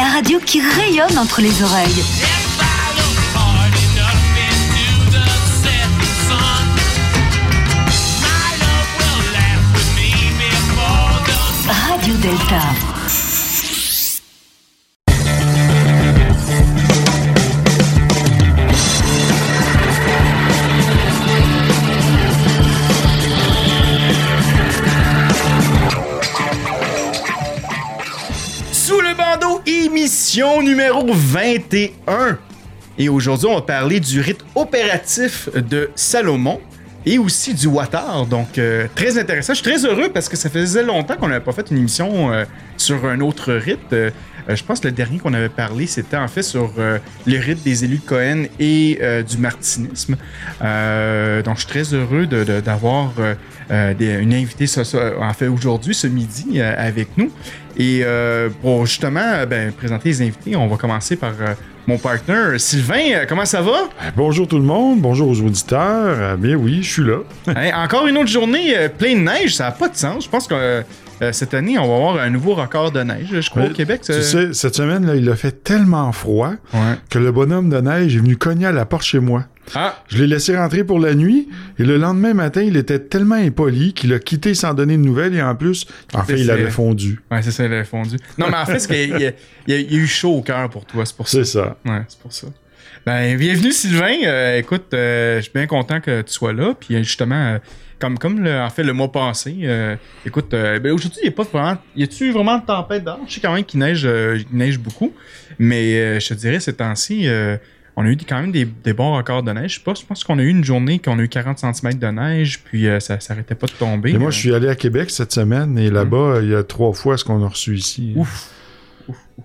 la radio qui rayonne entre les oreilles. Radio Delta. Émission numéro 21. Et aujourd'hui, on va parler du rite opératif de Salomon et aussi du Watar. Donc, euh, très intéressant. Je suis très heureux parce que ça faisait longtemps qu'on n'avait pas fait une émission euh, sur un autre rite. Euh, je pense que le dernier qu'on avait parlé, c'était en fait sur euh, le rite des élus de Cohen et euh, du martinisme. Donc, je suis très heureux de- de- d'avoir une invitée, ce- en fait, aujourd'hui, ce midi, avec nous. Et pour justement ben, présenter les invités, on va commencer par mon partner Sylvain. Comment ça va? Bonjour tout le monde, bonjour aux auditeurs. Bien oui, je suis là. Encore une autre journée pleine de neige, ça n'a pas de sens. Je pense que euh, euh, cette année, on va avoir un nouveau record de neige, je crois, au Québec. Tu ça- sais, cette semaine, là, il a fait tellement froid Ouais. que le bonhomme de neige est venu cogner à la porte chez moi. Ah, Je l'ai laissé rentrer pour la nuit et le lendemain matin, il était tellement impoli qu'il a quitté sans donner de nouvelles et en plus, en fait, il avait fondu. ouais, c'est ça, il avait fondu. Non, mais en fait, c'est qu'il y a, il y a- il a- il y a eu chaud au cœur pour toi, c'est pour ça. C'est ça. Ouais, c'est pour ça. Ben, bienvenue Sylvain. Euh, écoute, euh, je suis bien content que tu sois là. Puis euh, justement, euh, comme, comme le- en fait le mois passé, euh, écoute, euh, ben, aujourd'hui, il n'y a pas vraiment. Y a-tu vraiment de tempête dehors? Je sais quand même qu'il neige, euh, il neige beaucoup. Mais je te dirais, ces temps-ci, on a eu quand même des, des bons records de neige. Je sais pas, je pense qu'on a eu une journée qu'on a eu 40 cm de neige, puis ça s'arrêtait pas de tomber. Et moi, je suis allé à Québec cette semaine et là-bas, il y a trois fois ce qu'on a reçu ici. Ouf, ouf, ouf.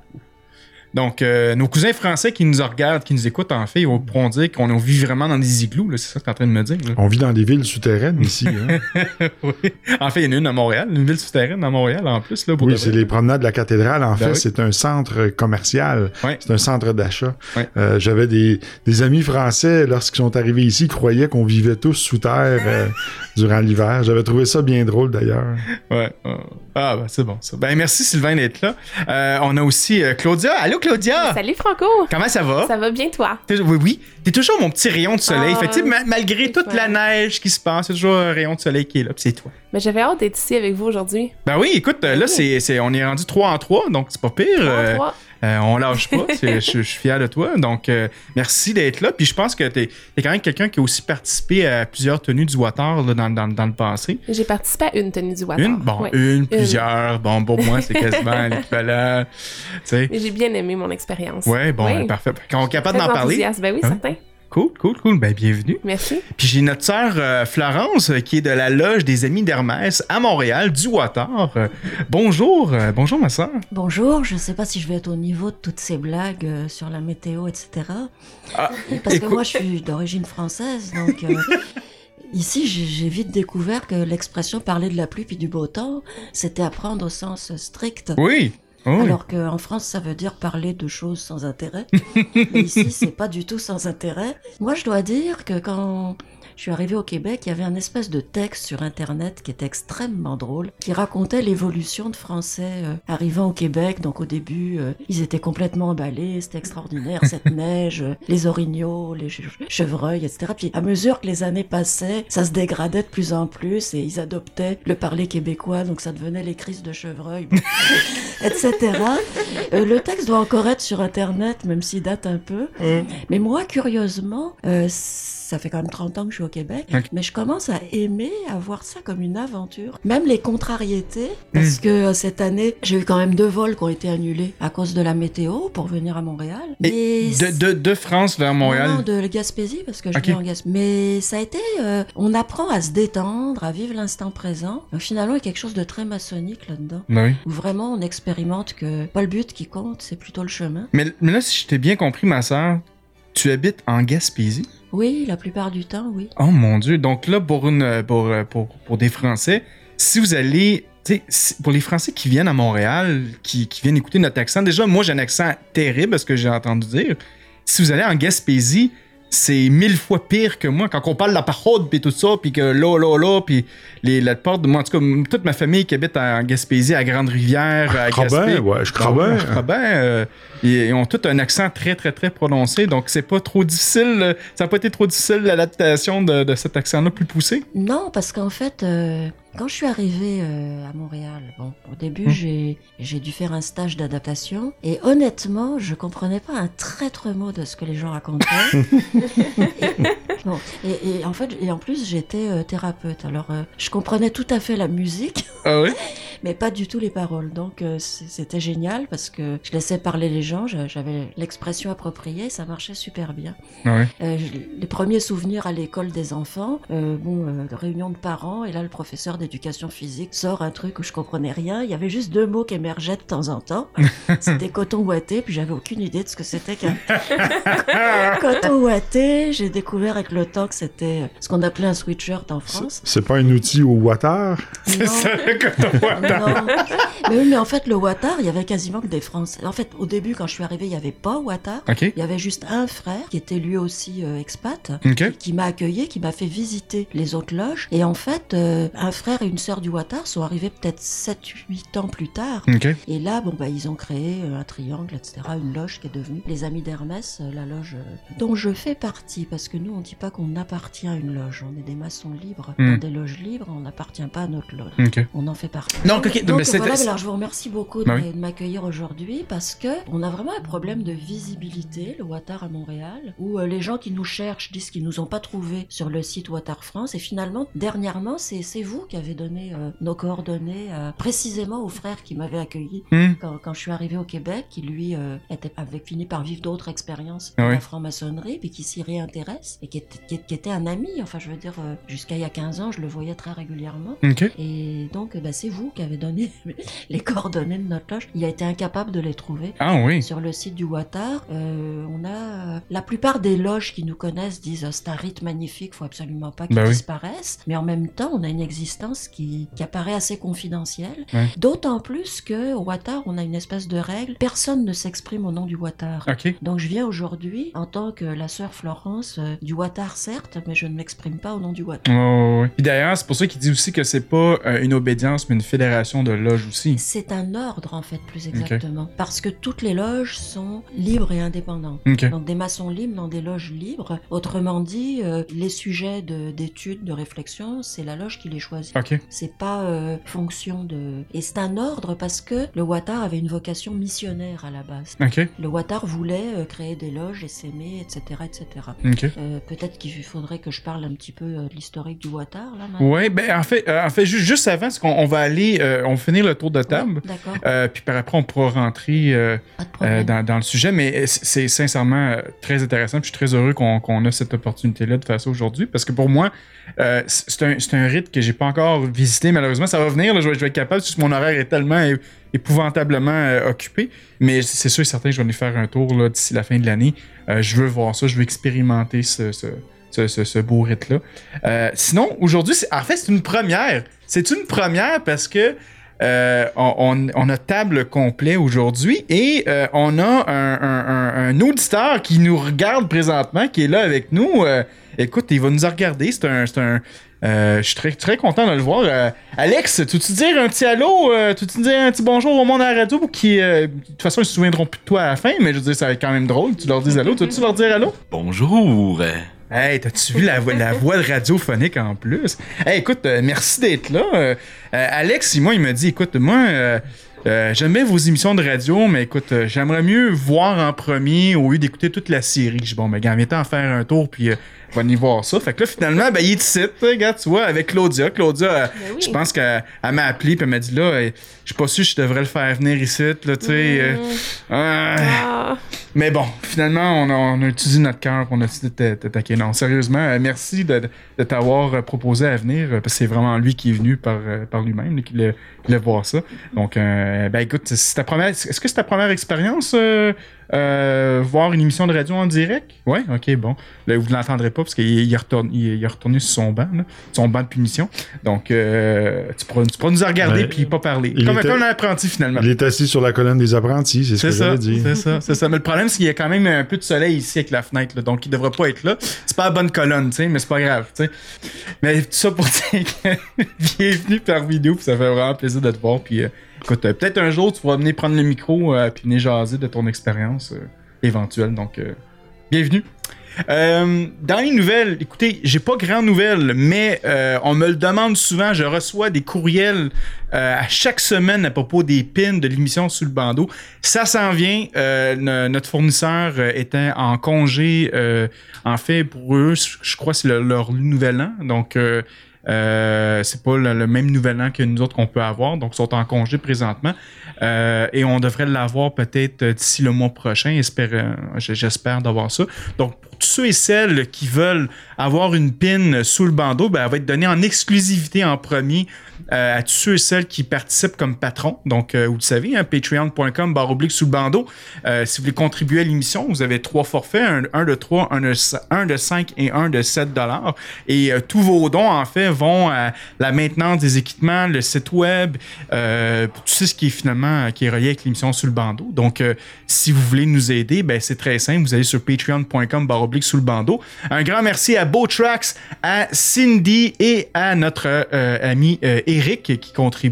Donc, euh, nos cousins français qui nous regardent, qui nous écoutent, en fait, ils pourront dire qu'on vit vraiment dans des igloos. C'est ça que tu es en train de me dire. là. On vit dans des villes souterraines ici. hein. oui. En fait, il y en a une à Montréal, une ville souterraine à Montréal en plus. Là, pour Oui, c'est les promenades de la cathédrale. En Ben fait, oui. c'est un centre commercial. C'est un centre d'achat. Euh, J'avais des, des amis français, lorsqu'ils sont arrivés ici, croyaient qu'on vivait tous sous terre euh, durant l'hiver. J'avais trouvé ça bien drôle, d'ailleurs. Ouais. Ah, ben, c'est bon ça. Ben, merci Sylvain d'être là. On a aussi Claudia. Allô, Claudia. Salut Franco! Comment ça va? Ça va bien toi? T'es- Oui, oui. T'es toujours mon petit rayon de soleil. Ah, fait ma- malgré toute la neige qui se passe, c'est toujours un rayon de soleil qui est là. C'est toi. Mais j'avais hâte d'être ici avec vous aujourd'hui. Ben oui, écoute, euh, là, Oui. c'est, c'est- on est rendu 3 en 3, donc c'est pas pire. Trois, Euh, trois. Euh, on lâche pas. Je je suis fier de toi. Donc, euh, merci d'être là. Puis je pense que t'es es quand même quelqu'un qui a aussi participé à plusieurs tenues du water là, dans, dans- dans le passé. J'ai participé à une tenue du water. Une, bon, Ouais. une, plusieurs. Bon, pour moi, c'est quasiment l'équivalent. Tu j'ai bien aimé mon expérience. Ouais, bon, Oui. parfait. Quand on est capable d'en parler. Ben oui, oui? certain. Cool, cool, cool. Ben, bienvenue. Merci. Puis j'ai notre sœur euh, Florence euh, qui est de la loge des Amis d'Hermès à Montréal, du Water. Euh, bonjour, euh, bonjour ma sœur. Bonjour, je ne sais pas si je vais être au niveau de toutes ces blagues euh, sur la météo, etc. Ah, Parce écoute- que moi, je suis d'origine française, donc euh, ici, j'ai j'ai vite découvert que l'expression parler de la pluie puis du beau temps, c'était à prendre au sens strict. Oui. Oui. Alors qu'en France, ça veut dire parler de choses sans intérêt. Mais ici, c'est pas du tout sans intérêt. Moi, je dois dire que quand je suis arrivée au Québec, il y avait un espèce de texte sur Internet qui était extrêmement drôle, qui racontait l'évolution de Français euh, arrivant au Québec. Donc au début, euh, ils étaient complètement emballés, c'était extraordinaire, cette neige, euh, les orignaux, les che- chevreuils, etc. Puis à mesure que les années passaient, ça se dégradait de plus en plus et ils adoptaient le parler québécois, donc ça devenait les crises de chevreuil, etc. Le texte doit encore être sur Internet, même s'il date un peu. Mais moi, curieusement, ça fait quand même 30 ans que je suis au Québec. Mais je commence à aimer, à voir ça comme une aventure. Même les contrariétés, parce que euh, cette année, j'ai eu quand même deux vols qui ont été annulés à cause de la météo pour venir à Montréal. Et Mais de, de, de France vers Montréal? non, de Gaspésie, parce que je Ok. viens en Gaspésie. Mais ça a été... euh, on apprend à se détendre, à vivre l'instant présent. Donc, finalement, il y a quelque chose de très maçonnique là-dedans. Ben oui. Où vraiment, on expérimente que pas le but qui compte, c'est plutôt le chemin. Mais, mais là, si je t'ai bien compris, ma soeur, tu habites en Gaspésie? Oui, la plupart du temps, oui. Oh mon dieu. Donc là, pour, une, pour, euh, pour, pour des Français, si vous allez. pour les Français qui viennent à Montréal, qui, qui viennent écouter notre accent, déjà, moi j'ai un accent terrible, ce que j'ai entendu dire. Si vous allez en Gaspésie, c'est mille fois pire que moi. Quand on parle de la parole, puis tout ça, puis que là, là, là, puis les, la porte de moi, en tout cas, toute ma famille qui habite en Gaspésie, à Grande-Rivière, à Je crois Gaspé. ouais, je crois Ouais, bien. je crois bien, euh, ils, ils ont tous un accent très, très, très prononcé, donc c'est pas trop difficile. euh, Ça n'a pas été trop difficile l'adaptation de, de cet accent-là plus poussé? Non, parce qu'en fait, euh, quand je suis arrivée euh, à Montréal, bon, au début, Hmm. j'ai dû faire un stage d'adaptation. Et honnêtement, je comprenais pas un traître mot de ce que les gens racontaient. et, bon, et, et en fait, et en plus, j'étais euh, thérapeute. Alors, euh, je comprenais tout à fait la musique, Ah oui? mais pas du tout les paroles. Donc, c'était génial parce que je laissais parler les gens, j'a- j'avais l'expression appropriée, ça marchait super bien. Ah oui? Les premiers souvenirs à l'école des enfants, bon, réunion de parents, et là le professeur d'éducation physique sort un truc où je comprenais rien. Il y avait juste deux mots qui émergeaient de temps en temps. C'était coton ouaté, puis j'avais aucune idée de ce que c'était qu'un coton ouaté. J'ai découvert avec le temps que c'était ce qu'on appelait un sweatshirt en France. C'est pas un outil au water? C'est Non. ça, quand on voit dans- Non. Mais oui, mais en fait, le Watar, il y avait quasiment que des Français. En fait, au début, quand je suis arrivée, il n'y avait pas Watar. Ok. Il y avait juste un frère qui était lui aussi euh, expat, qui m'a accueilli, qui m'a fait visiter les autres loges. Et en fait, euh, un frère et une sœur du Watar sont arrivés peut-être 7-8 ans plus tard. Et là, bon, bah, ils ont créé euh, un triangle, etc., une loge qui est devenue les Amis d'Hermès, euh, la loge euh, dont je fais partie, parce que nous, on dit pas qu'on appartient à une loge, on est des maçons libres. Hmm. Dans des loges libres, on n'appartient pas à notre loge. On en fait partie. Donc, ok, Donc, mais voilà, alors je vous remercie beaucoup de, Bah oui. de m'accueillir aujourd'hui parce que on a vraiment un problème de visibilité, le Watar à Montréal, où euh, les gens qui nous cherchent disent qu'ils nous ont pas trouvés sur le site Watar France. Et finalement, dernièrement, c'est vous qui avez donné euh, nos coordonnées euh, précisément au frère qui m'avait accueilli Hmm. quand, quand je suis arrivée au Québec, qui lui euh, était, avait fini par vivre d'autres expériences Ah de oui. la franc-maçonnerie, puis qui s'y réintéresse, et qui était, qui- qui était un ami, enfin je veux dire, jusqu'à il y a 15 ans, je le voyais très régulièrement. Et donc, bah, c'est vous qui avez donné les coordonnées de notre loge. Il a été incapable de les trouver. Ah oui. Sur le site du Watar, on a la plupart des loges qui nous connaissent disent euh, c'est un rite magnifique, faut absolument pas qu'il Bah oui. disparaisse. Mais en même temps, on a une existence qui, qui apparaît assez confidentielle. Ouais. D'autant plus que au Watar, on a une espèce de règle personne ne s'exprime au nom du Watar. Ok. Donc je viens aujourd'hui en tant que la sœur Florence euh, du Watar certes, mais je ne m'exprime pas au nom du Watar. Ouais. Puis d'ailleurs, c'est pour ça qu'il dit aussi que c'est pas euh, une obédience, mais une fédération de loges aussi. C'est un ordre en fait plus exactement, parce que toutes les loges sont libres et indépendantes. Donc des maçons libres dans des loges libres. Autrement dit, euh, les sujets de- d'études, de, réflexion, c'est la loge qui les choisit. Ok. C'est pas euh, fonction de. Et c'est un ordre parce que le Watar avait une vocation missionnaire à la base. Ok. Le Watar voulait euh, créer des loges et s'aimer, etc., etc. Ok. Euh, Peut-être qu'il faudrait que je parle un petit peu de l'historique du Watar là. maintenant. Ouais, ben en fait, en fait juste, juste avant, qu'on on va aller, on va finir le tour de table. Ouais, D'accord. Puis par après, on pourra rentrer dans, dans le sujet, mais c'est sincèrement très intéressant. Puis je suis très heureux qu'on qu'on a cette opportunité-là de faire ça aujourd'hui, parce que pour moi, c'est un, un rite que j'ai pas encore visité. Malheureusement, ça va venir. je, vais, je vais être capable, parce que mon horaire est tellement épouvantablement euh, occupé. Mais c'est sûr et certain que je vais aller faire un tour d'ici la fin de l'année. Euh, je veux voir ça, je veux expérimenter ce, ce, beau rite-là. Euh, sinon, aujourd'hui, en fait, c'est une première. C'est une première parce que on, on- a table complet aujourd'hui et on a un, auditeur qui nous regarde présentement, qui est là avec nous. Écoute, il va nous regarder. C'est un. Euh, je suis très, très content de le voir. Euh, Alex, tu tu dire un petit allô? Euh, tu tu dire un petit bonjour au monde à la radio pour euh, de toute façon, ils se souviendront plus de toi à la fin, mais je veux dire, ça va être quand même drôle que tu leur dises allô. Tu tu leur dire allô? Bonjour. Hey, t'as-tu vu la, voix- la voix de radiophonique en plus? Hey, écoute, euh, merci d'être là. Euh, Alex, moi, il m'a dit, écoute, moi, euh, Euh, J'aime bien vos émissions de radio, mais écoute, euh, j'aimerais mieux voir en premier au lieu d'écouter toute la série. Je dis, bon, mais gars, viens en faire un tour, puis euh, on va y voir ça. Fait que là, finalement, ben, il est ici, regarde, tu vois, avec Claudia. Claudia, Ben oui. je pense qu'elle elle m'a appelé, puis elle m'a dit, là, je suis pas sûr que je devrais le faire venir ici, là, tu sais. euh, ah. Mais bon, finalement, on a, on a utilisé notre cœur on a décidé de t'a- t'attaquer. Non, sérieusement, merci de, de t'avoir proposé à venir, parce que c'est vraiment lui qui est venu par, par lui-même, qui voulait voir ça. Donc, euh, ben écoute, c'est ta première, est-ce que c'est ta première expérience, euh, euh, voir une émission de radio en direct? Ouais, ok, bon. Là, vous ne l'entendrez pas, parce qu'il il est retourné, il, il est retourné sur son banc, là, son banc de punition. Donc, euh, tu, pourras, tu pourras nous regarder Ouais. puis pas parler. Il Comme, était- comme un apprenti, finalement. Il est assis sur la colonne des apprentis, c'est ce que ça, j'allais dire. c'est ça, c'est ça. Mais le problème, c'est qu'il y a quand même un peu de soleil ici avec la fenêtre, là, donc il devrait pas être là. C'est pas la bonne colonne, tu sais, mais c'est pas grave, tu sais. Mais tout ça pour dire que bienvenue par vidéo, puis ça fait vraiment plaisir de te voir. Puis euh, écoute, euh, peut-être un jour tu pourras venir prendre le micro euh, puis venir jaser de ton expérience euh, éventuelle. Donc, euh, bienvenue. Euh, dans les nouvelles, écoutez, j'ai pas grand nouvelles, mais euh, on me le demande souvent. Je reçois des courriels euh, à chaque semaine à propos des pins de l'émission sous le bandeau. Ça s'en vient. Euh, no- notre fournisseur euh, était en congé. en fait, pour eux, je crois que c'est le- leur nouvel an. Donc, euh, c'est pas le, même nouvel an que nous autres qu'on peut avoir. Donc, ils sont en congé présentement. Et on devrait l'avoir peut-être d'ici le mois prochain. J'espère d'avoir ça. Donc, pour tous ceux et celles qui veulent avoir une pin sous le bandeau, ben, elle va être donnée en exclusivité en premier à tous ceux et celles qui participent comme patrons. Donc, euh, vous le savez, hein, patreon.com barre oblique sous le bandeau. Euh, si vous voulez contribuer à l'émission, vous avez trois forfaits, un, de 3, un de, un de 5 et un de 7 dollars. Et euh, tous vos dons, en fait, vont à la maintenance des équipements, le site web, tout ce qui est finalement qui est relié avec l'émission sous le bandeau. Donc, si vous voulez nous aider, ben, c'est très simple. Vous allez sur patreon.com barre oblique sous le bandeau. Un grand merci à Beautrax, à Cindy et à notre ami Eric qui contribue.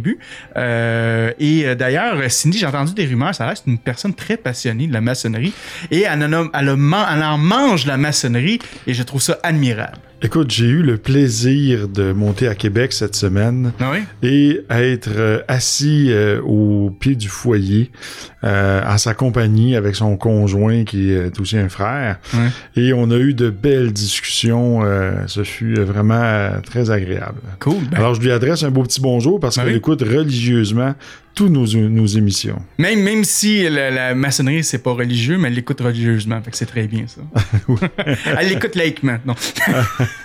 Euh, et euh, d'ailleurs, Cindy, j'ai entendu des rumeurs, ça reste une personne très passionnée de la maçonnerie et elle en, mange la maçonnerie et je trouve ça admirable. Écoute, j'ai eu le plaisir de monter à Québec cette semaine Ah oui? et être euh, assis euh, au pied du foyer euh, en sa compagnie avec son conjoint qui est aussi un frère. Et on a eu de belles discussions. euh, ce fut vraiment très agréable. Cool. Ben, Alors, je lui adresse un beau petit bonjour parce qu'elle oui? écoute religieusement toutes nos, nos émissions. même, même si la, la maçonnerie, c'est pas religieux, mais elle l'écoute religieusement. Fait que c'est très bien, ça. elle l'écoute laïquement. Non.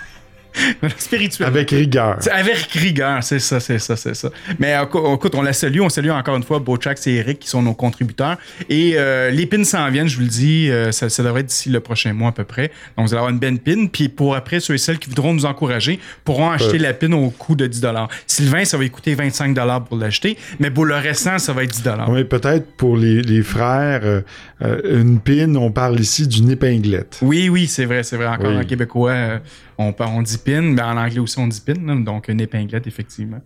Avec rigueur. Avec rigueur, c'est ça, c'est ça, c'est ça. Mais euh, écou- écoute, on la salue, on salue encore une fois Bochax et Eric qui sont nos contributeurs. Et euh, les pins s'en viennent, je vous le dis, euh, ça, ça devrait être d'ici le prochain mois à peu près. Donc vous allez avoir une belle pin. Puis pour après, ceux et celles qui voudront nous encourager pourront acheter la pin au coût de 10 Sylvain, ça va coûter 25 pour l'acheter. Mais pour le restant, ça va être 10 Oui, peut-être pour les, les frères, euh, une pin, on parle ici d'une épinglette. Oui, oui, c'est vrai, c'est vrai. Encore Oui. en québécois, on, on dit pin, mais en anglais aussi on dit pin, donc une épinglette, effectivement.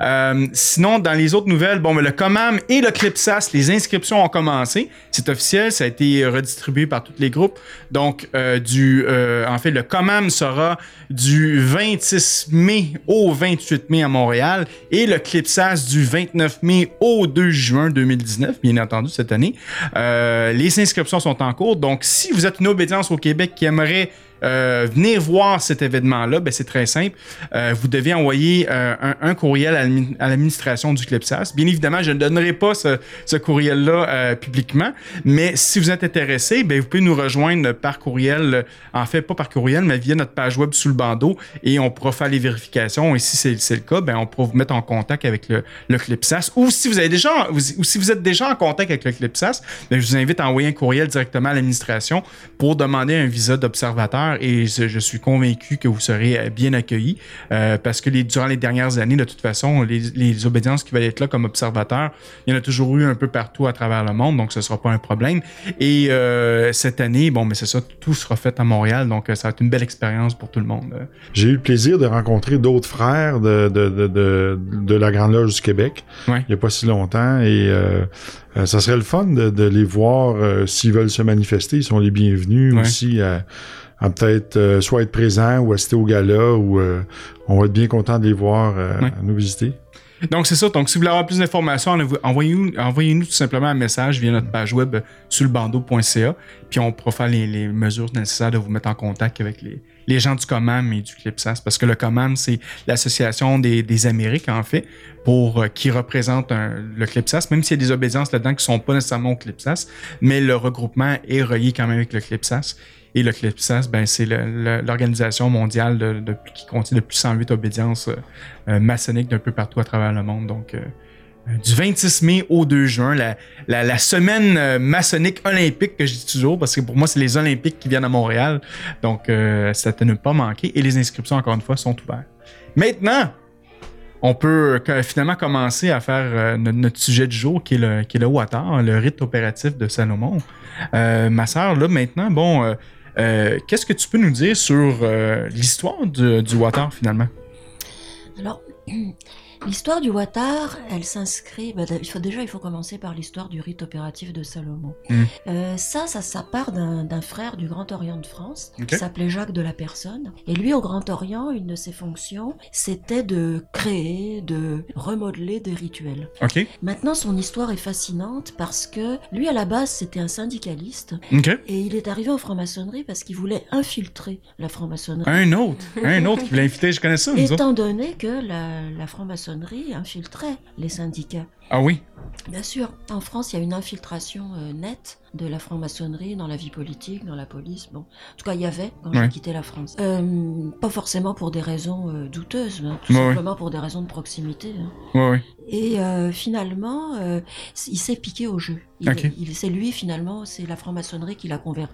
Euh, sinon, dans les autres nouvelles, bon, mais le COMAM et le CLIPSAS, les inscriptions ont commencé. C'est officiel, ça a été redistribué par tous les groupes. Donc, euh, du, euh, en fait, le COMAM sera du 26 mai au 28 mai à Montréal et le CLIPSAS du 29 mai au 2 juin 2019, bien entendu, cette année. Les inscriptions sont en cours. Donc, si vous êtes une obédience au Québec qui aimerait euh, venir voir cet événement-là, ben, c'est très simple. Euh, vous devez envoyer euh, un, courriel à l'admi- à l'administration du CLIPSAS. Bien évidemment, je ne donnerai pas ce, courriel-là euh, publiquement, mais si vous êtes intéressé, ben, vous pouvez nous rejoindre par courriel, en fait, pas par courriel, mais via notre page web sous le bandeau, et on pourra faire les vérifications. Et si c'est le cas, ben, on pourra vous mettre en contact avec le, le CLIPSAS. Ou si vous avez déjà, êtes déjà en contact avec le CLIPSAS, ben, je vous invite à envoyer un courriel directement à l'administration pour demander un visa d'observateur et je, suis convaincu que vous serez euh, bien accueillis euh, parce que les, durant les dernières années, de toute façon, les, les obédiences qui veulent être là comme observateurs, il y en a toujours eu un peu partout à travers le monde, donc ce sera pas un problème. Et euh, cette année, bon, mais c'est ça, tout sera fait à Montréal, donc ça va être une belle expérience pour tout le monde. J'ai eu le plaisir de rencontrer d'autres frères de, de, de, de, de la Grande Loge du Québec Ouais. il n'y a pas si longtemps et euh, ça serait le fun de, de les voir s'ils veulent se manifester. Ils sont les bienvenus Ouais. aussi à, à peut-être euh, soit être présents ou assister au gala ou euh, on va être bien content de les voir euh, Ouais. nous visiter. Donc, c'est ça. Donc, si vous voulez avoir plus d'informations, envoyez- envoyez-nous envoyez-nous tout simplement un message via notre page web sur le bandeau.ca. Puis, on pourra faire les, les mesures nécessaires de vous mettre en contact avec les, les gens du COMAM et du CLIPSAS. Parce que le COMAM, c'est l'Association des, des Amériques, en fait, pour euh, qui représente un- le CLIPSAS, même s'il y a des obédiences là-dedans qui sont pas nécessairement au CLIPSAS, mais le regroupement est relié quand même avec le CLIPSAS. Et le CLIPSAS, ben, c'est l'organisation mondiale de, de- qui contient depuis 108 obédiences euh, euh, maçonniques d'un peu partout à travers le monde. Donc, euh, du 26 mai au 2 juin, la, semaine maçonnique olympique que je dis toujours, parce que pour moi, c'est les Olympiques qui viennent à Montréal. Donc, ça ne pas manquer. Et les inscriptions, encore une fois, sont ouvertes. Maintenant, on peut finalement commencer à faire notre, sujet du jour, qui est le, qui le le rite opératif de Salomon. Ma sœur, là, maintenant, bon, euh, qu'est-ce que tu peux nous dire sur euh, l'histoire du, du Watar, finalement? Alors, l'histoire du Watar, elle s'inscrit. bah, il faut déjà, il faut commencer par l'histoire du rite opératif de Salomon. Mm. Euh, ça, ça, ça part d'un frère du Grand Orient de France qui s'appelait Jacques de la Personne. Et lui, au Grand Orient, une de ses fonctions, c'était de créer, de remodeler des rituels. Maintenant, son histoire est fascinante parce que lui, à la base, c'était un syndicaliste et il est arrivé en franc-maçonnerie parce qu'il voulait infiltrer la franc-maçonnerie. Un autre. Un autre qui voulait inviter, je connais ça, autres. Étant donné que la, la franc-maçonnerie infiltrait les syndicats. Ah oui? Bien sûr, en France, il y a une infiltration euh, nette de la franc-maçonnerie dans la vie politique, dans la police. Bon, en tout cas, il y avait quand Ouais. j'ai quitté la France. Euh, pas forcément pour des raisons euh, douteuses, mais tout Ouais, ouais. simplement pour des raisons de proximité. hein. Ouais. Et finalement, il s'est piqué au jeu. Il, c'est lui, finalement, c'est la franc-maçonnerie qui l'a converti.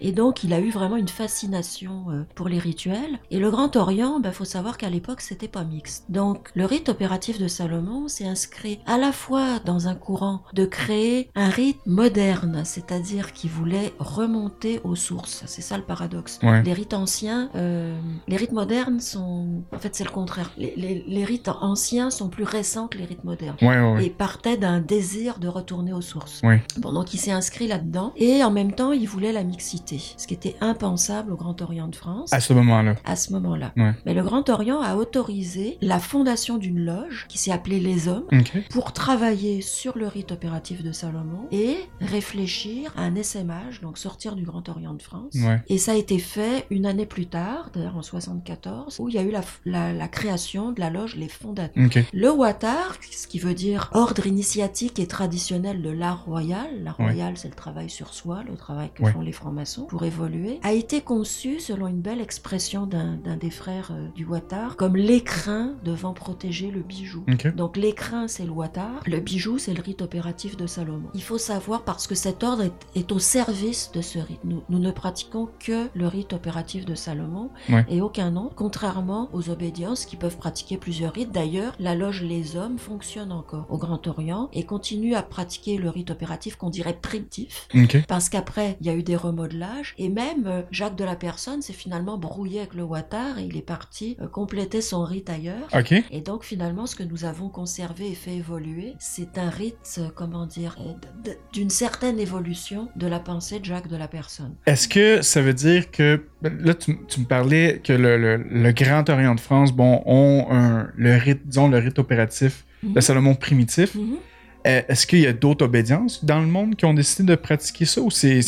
Et donc, il a eu vraiment une fascination pour les rituels. Et le Grand Orient, il faut savoir qu'à l'époque, c'était pas mixte. Donc, le rite opératif de Salomon s'est inscrit à la fois dans un courant de créer un rite moderne, c'est-à-dire qui voulait remonter aux sources. C'est ça le paradoxe. Ouais. Les rites anciens, euh, les rites modernes sont, en fait, c'est le contraire. Les, les- les rites anciens sont plus récents que les rites modernes Ouais, ouais, ouais. et partait d'un désir de retourner aux sources. Bon, donc il s'est inscrit là-dedans et en même temps il voulait la mixité, ce qui était impensable au Grand Orient de France À ce moment-là. à ce moment-là. Mais le Grand Orient a autorisé la fondation d'une loge qui s'est appelée Les Hommes OK. pour travailler sur le rite opératif de Salomon et réfléchir à un essaimage, donc sortir du Grand Orient de France. Ouais. Et ça a été fait une année plus tard, d'ailleurs en 74, où il y a eu la, la- la création de la loge Les Fondateurs. Le Watar, ce qui veut dire ordre initiatique et traditionnel de l'art royal, l'art Ouais. royal c'est le travail sur soi, le travail que Ouais. font les francs-maçons pour évoluer, a été conçu selon une belle expression d'un des frères euh, du Watar, comme l'écrin devant protéger le bijou. Donc l'écrin c'est le Watar, le bijou c'est le rite opératif de Salomon. Il faut savoir parce que cet ordre est, est au service de ce rite. Nous, nous ne pratiquons que le rite opératif de Salomon Ouais. et aucun autre, contrairement aux obédiences qui peuvent pratiquer plusieurs rites. D'ailleurs, la loge Les Hommes fonctionne encore au Grand Orient et continue à pratiquer le rite opératif qu'on dirait primitif. Parce qu'après, il y a eu des remodelages et même euh, Jacques de la Personne s'est finalement brouillé avec le Watar et il est parti euh, compléter son rite ailleurs. Et donc finalement, ce que nous avons conservé et fait évoluer, c'est un rite, euh, comment dire, euh, d'une certaine évolution de la pensée de Jacques de la Personne. Est-ce que ça veut dire que ben, là tu, tu me parlais que le, le- le Grand Orient de France bon ont un, le rite disons le rite opératif de Mhm. Salomon primitif. Mhm. Est-ce qu'il y a d'autres obédiences dans le monde qui ont décidé de pratiquer ça ou c'est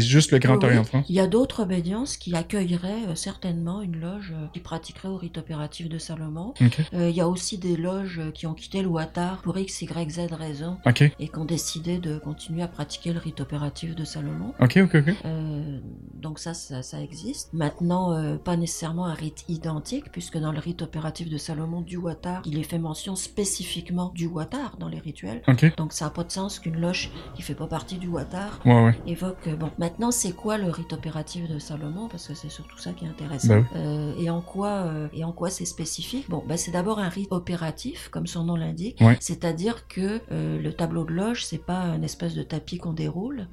juste le Grand Oui. Orient France? Il y a d'autres obédiences qui accueilleraient euh, certainement une loge euh, qui pratiquerait au rite opératif de Salomon. Euh, il y a aussi des loges euh, qui ont quitté le pour X, Y, Z raison Ok. et qui ont décidé de continuer à pratiquer le rite opératif de Salomon. Ok, ok, ok. Euh, donc ça, ça, ça existe. Maintenant, euh, pas nécessairement un rite identique, puisque dans le rite opératif de Salomon du Watar, il est fait mention spécifiquement du Watar dans les rituels. Donc ça n'a pas de sens qu'une loge qui fait pas partie du Watar Ouais, ouais. évoque. euh, Bon, maintenant c'est quoi le rite opératif de Salomon? Parce que c'est surtout ça qui est intéressant. Ben oui. Euh, et en quoi euh, et en quoi c'est spécifique? Bon, ben c'est d'abord un rite opératif, comme son nom l'indique. Ouais. C'est-à-dire que euh, le tableau de loge, c'est pas un espèce de tapis qu'on déroule.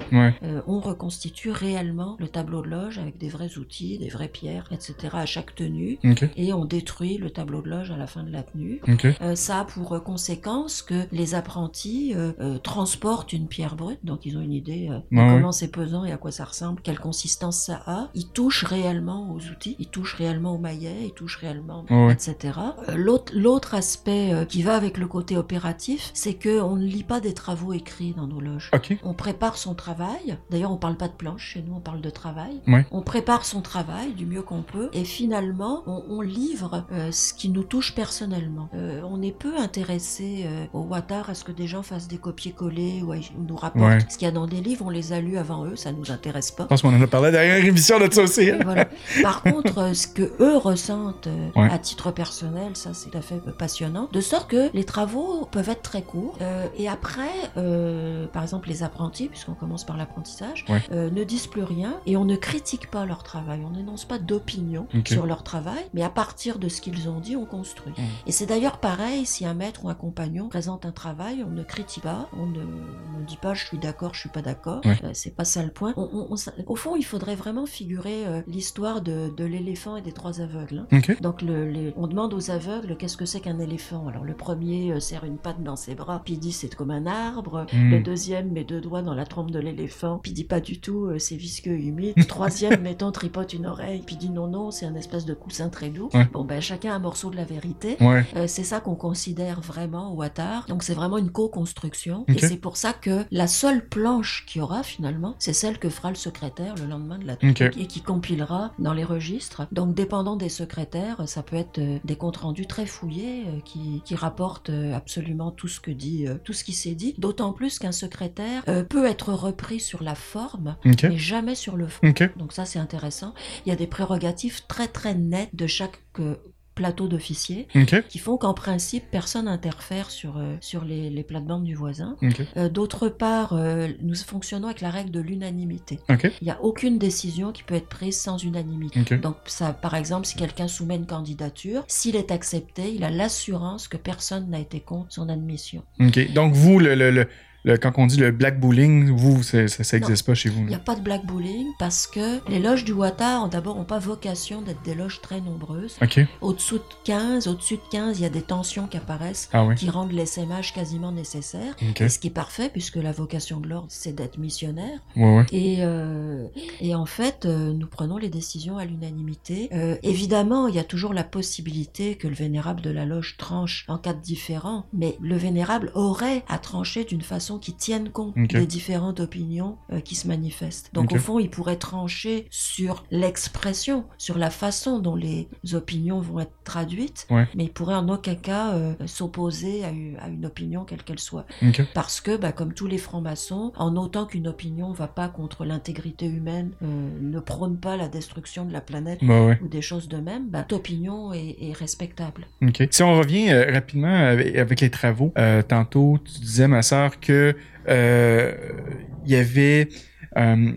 On reconstitue réellement le tableau de loge avec des vrais outils, des vraies pierres, etc. à chaque tenue. Et on détruit le tableau de loge à la fin de la tenue. Ça a pour conséquence que les apprentis euh, euh, transportent une pierre brute, donc ils ont une idée euh, de comment c'est pesant et à quoi ça ressemble, quelle consistance ça a. Ils touchent réellement aux outils, ils touchent réellement aux maillets, ils touchent réellement, etc. L'autre aspect qui va avec le côté opératif, c'est que on ne lit pas des travaux écrits dans nos loges. On prépare son travail. D'ailleurs, on parle pas de planche chez nous, on parle de travail. On prépare son travail du mieux qu'on peut, et finalement, on, on livre ce qui nous touche personnellement. On est peu intéressé au Watar à ce que des gens fassent des copier-coller ou, nous rapportent Ouais. ce qu'il y a dans des livres. On les a lus avant eux, ça nous intéresse pas. Je pense qu'on en a parlé dernière émission de ça aussi. hein. Voilà. Par contre, euh, ce que eux ressentent euh, Ouais. à titre personnel, ça c'est tout à fait passionnant. De sorte que les travaux peuvent être très courts. euh, et après, euh, par exemple, les apprentis, puisqu'on commence par l'apprentissage, Ouais. euh, ne disent plus rien et on ne critique pas leur travail. On n'énonce pas d'opinion sur leur travail, mais à partir de ce qu'ils ont dit, on construit. Et c'est d'ailleurs pareil si un maître ou un compagnon présente un travail, on ne critique pas, on ne, on ne dit pas je suis d'accord, je suis pas d'accord. Ouais. Euh, c'est pas ça le point. On- on- au fond, il faudrait vraiment figurer euh, l'histoire de, de l'éléphant et des trois aveugles. hein. Donc le- les- on demande aux aveugles qu'est-ce que c'est qu'un éléphant? Alors le premier euh, serre une patte dans ses bras, puis il dit c'est comme un arbre. Mm. Le deuxième met deux doigts dans la trompe de l'éléphant, puis dit pas du tout, euh, c'est visqueux, humide. Le troisième mettons tripote une oreille, puis dit non non, c'est un espèce de coussin très doux. Ouais. Bon ben chacun a un morceau de la vérité. Ouais. C'est ça qu'on considère vraiment au Watar. Donc c'est vraiment une co-construction. Ok. Et c'est pour ça que la seule planche qu'il y aura finalement, c'est celle que fera le secrétaire le lendemain de la Ok. et qui compilera dans les registres. Donc dépendant des secrétaires, ça peut être euh, des comptes rendus très fouillés euh, qui, qui rapportent euh, absolument tout ce que dit, tout ce qui s'est dit. D'autant plus qu'un secrétaire peut être repris sur la forme, Ok. mais jamais sur le fond. Donc ça c'est intéressant. Il y a des prérogatives très très nettes de chaque euh, plateau d'officier Ok. qui font qu'en principe personne n'interfère sur, euh, sur les, les plates-bandes du voisin. Euh, D'autre part, euh, nous fonctionnons avec la règle de l'unanimité. Il n'y a aucune décision qui peut être prise sans unanimité. Donc, ça, par exemple, si quelqu'un soumet une candidature, s'il est accepté, il a l'assurance que personne n'a été contre son admission. Donc, vous, le, le, le, le- quand on dit le black bullying, vous, ça, ça existe pas chez vous. Il n'y a pas de blackballing parce que les loges du ont d'abord, n'ont pas vocation d'être des loges très nombreuses. Ok. Au-dessous de 15, au-dessus de 15, il y a des tensions qui apparaissent Ah oui. qui rendent l'essaimage quasiment nécessaire. Ok. Et ce qui est parfait puisque la vocation de l'ordre, c'est d'être missionnaire. Ouais, ouais. Et, euh, et en fait, euh, nous prenons les décisions à l'unanimité. Euh, évidemment, il y a toujours la possibilité que le vénérable de la loge tranche en cas de différent, mais le vénérable aurait à trancher d'une façon qui tienne compte des différentes opinions euh, qui se manifestent. Donc au fond, il pourrait trancher sur l'expression, sur la façon dont les opinions vont être traduites, Ouais. mais il pourrait en aucun cas euh, s'opposer à, une- à une opinion quelle qu'elle soit. Parce que, bah, comme tous les francs-maçons, en autant qu'une opinion va pas contre l'intégrité humaine, euh, ne prône pas la destruction de la planète Bah ouais. ou des choses de même, bah, opinion est, est respectable. Si on revient rapidement avec, avec les travaux, tantôt, tu disais, ma sœur, que euh, il y avait... euh,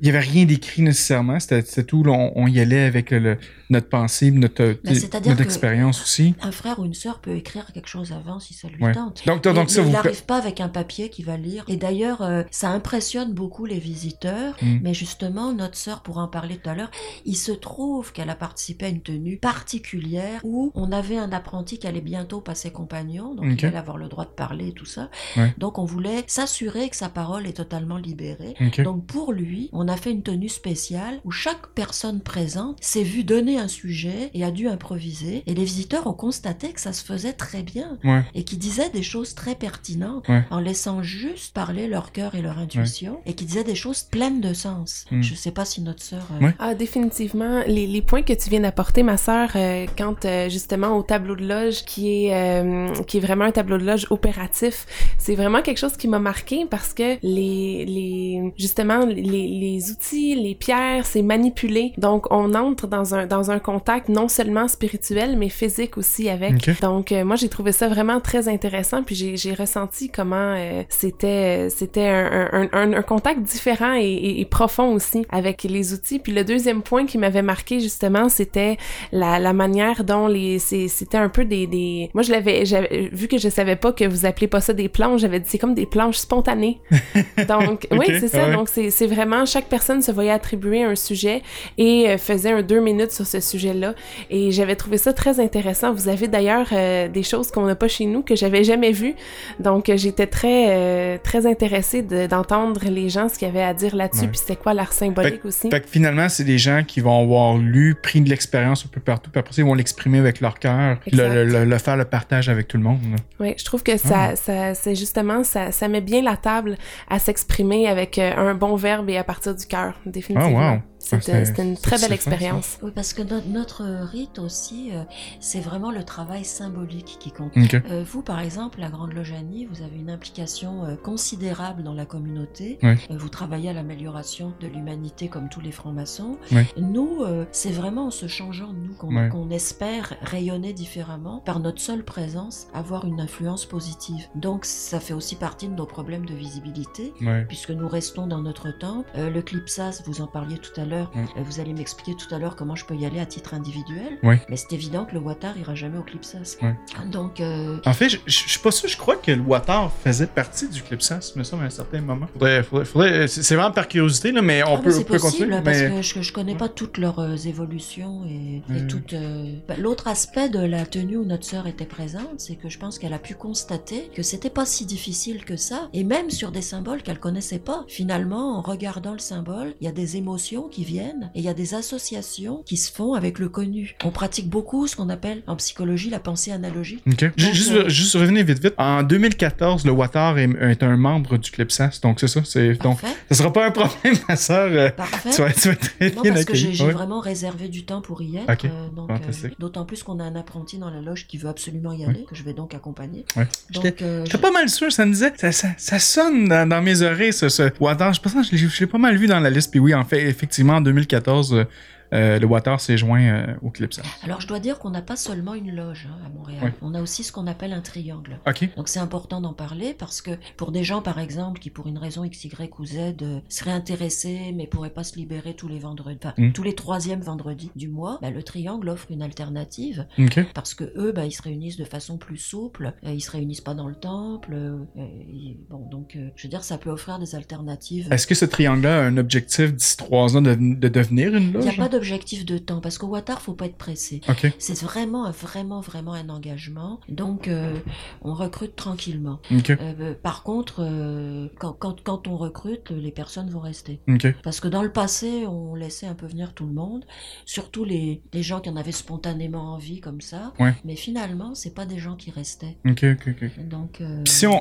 il y avait rien d'écrit nécessairement, c'était tout, on, on y allait avec le- notre pensée, notre, Ben, c'est-à-dire notre expérience aussi. Un frère ou une sœur peut écrire quelque chose avant si ça lui Ouais. tente. Donc, donc, Mais- ça mais vous... il n'arrive pas avec un papier qu'il va lire. Et d'ailleurs, euh, ça impressionne beaucoup les visiteurs. Mm. Mais justement, notre sœur pourra en parler tout à l'heure. Il se trouve qu'elle a participé à une tenue particulière où on avait un apprenti qui allait bientôt passer compagnon, donc Ok. il allait avoir le droit de parler et tout ça. Ouais. Donc on voulait s'assurer que sa parole est totalement libérée. Donc pour lui, on a fait une tenue spéciale où chaque personne présente s'est vue donner un sujet et a dû improviser. Et les visiteurs ont constaté que ça se faisait très bien Ouais. et qui disaient des choses très pertinentes Ouais. en laissant juste parler leur cœur et leur intuition et qui disaient des choses pleines de sens. Mm. Je sais pas si notre sœur... euh, Ouais. Ah, définitivement. Les, les points que tu viens d'apporter, ma sœur, euh, quant euh, justement au tableau de loge, qui est euh, qui est vraiment un tableau de loge opératif, c'est vraiment quelque chose qui m'a marqué parce que les les justement les, les outils, les pierres, c'est manipulé. Donc on entre dans un dans un contact non seulement spirituel mais physique aussi avec. Donc euh, moi j'ai trouvé ça vraiment très intéressant puis j'ai ressenti comment euh, c'était c'était un, un, un, un contact différent et, et, et profond aussi avec les outils. Puis le deuxième point qui m'avait marqué justement c'était la, la manière dont les c'était un peu des, des moi je l'avais vu que je savais pas que vous appelez pas ça des planches j'avais dit c'est comme des planches spontanées donc oui c'est ça ouais. donc c'est c'est vraiment chaque personne se voyait attribuer un sujet et euh, faisait un deux minutes sur ce sujet-là. Et j'avais trouvé ça très intéressant. Vous avez d'ailleurs euh, des choses qu'on n'a pas chez nous que j'avais jamais vues. Donc euh, j'étais très euh, très intéressée de- d'entendre les gens ce qu'ils avaient à dire là-dessus, Ouais. puis c'était quoi l'art symbolique aussi. Fait que finalement, c'est des gens qui vont avoir lu, pris de l'expérience un peu partout, puis après ils vont l'exprimer avec leur cœur, le, faire le partage avec tout le monde. Oui, je trouve que ça, ça c'est justement, ça, ça met bien la table à s'exprimer avec un bon verbe et à partir du cœur, définitivement. Ah, wow. C'était Ah, c'était une très belle expérience. Oui, parce que no- notre rite aussi, euh, c'est vraiment le travail symbolique qui compte. Euh, vous, par exemple, la Grande Loge Annie, vous avez une implication euh, considérable dans la communauté. Oui. Euh, vous travaillez à l'amélioration de l'humanité comme tous les francs-maçons. Oui. Nous, euh, c'est vraiment en se changeant, nous, qu'on Oui. espère rayonner différemment, par notre seule présence, avoir une influence positive. Donc, ça fait aussi partie de nos problèmes de visibilité puisque nous restons dans notre temps. Euh, le Clipsas, vous en parliez tout à l'heure, Mm. euh, vous allez m'expliquer tout à l'heure comment je peux y aller à titre individuel. Oui. Mais c'est évident que le Watar ira jamais au Clipsas. Ouais. Donc, euh, En fait, je je- je suis pas sûr, je crois que le Water faisait partie du Clipsas, me semble, à un certain moment. Faudrait, faudrait, faudrait- c'est vraiment par curiosité, là, mais on ah, peut, mais on c'est peut possible continuer. parce mais- que je, je connais pas toutes leurs euh, évolutions et, et Mm. toutes. euh, bah, L'autre aspect de la tenue où notre sœur était présente, c'est que je pense qu'elle a pu constater que c'était pas si difficile que ça, et même sur des symboles qu'elle connaissait pas. Finalement, en regardant le symbole, il y a des émotions qui viennent et il y a des associations qui se font avec le connu. On pratique beaucoup ce qu'on appelle en psychologie la pensée analogique. Ok. Ju- Donc, juste, euh, juste revenir vite vite. En 2014, le Water est, est un membre du Clipsas, donc c'est ça. C'est donc ça sera pas un problème, ma sœur. euh, Parfait. tu, vas, tu vas être très Non, bien parce que j'ai Ouais. vraiment réservé du temps pour y être. Euh, donc, euh. D'autant plus qu'on a un apprenti dans la loge qui veut absolument y Ouais. aller, que je vais donc accompagner. Ouais. Euh, J'étais pas mal sûr, ça me disait, ça, ça, ça sonne dans, dans mes oreilles, ce, ce Water. Je pense que je l'ai pas mal vu dans la liste. Puis oui, en fait, effectivement, en 2014, euh, le Water s'est joint euh, au Clipsas. Alors, je dois dire qu'on n'a pas seulement une loge hein, à Montréal. Ouais. On a aussi ce qu'on appelle un triangle. Ok. Donc, c'est important d'en parler parce que pour des gens, par exemple, qui pour une raison X, Y ou Z euh, seraient intéressés mais pourraient pas se libérer tous les vendredis, enfin, Mm. tous les troisièmes vendredis du mois, bah, le triangle offre une alternative Ok. parce que eux, bah, ils se réunissent de façon plus souple, euh, ils se réunissent pas dans le temple. euh, et- bon, donc, je veux dire, ça peut offrir des alternatives. Est-ce que ce triangle-là a un objectif d'ici trois ans de, de devenir une Il n'y loge? a pas d'objectif de temps parce qu'au Watar, faut pas être pressé. Ok. C'est vraiment, vraiment, vraiment un engagement. Donc, euh, on recrute tranquillement. Ok. Euh, par contre, euh, quand, quand, quand on recrute, les personnes vont rester. Ok. Parce que dans le passé, on laissait un peu venir tout le monde, surtout les, les gens qui en avaient spontanément envie comme ça. Ouais. Mais finalement, c'est pas des gens qui restaient. Ok, ok, ok. Donc, euh, si on.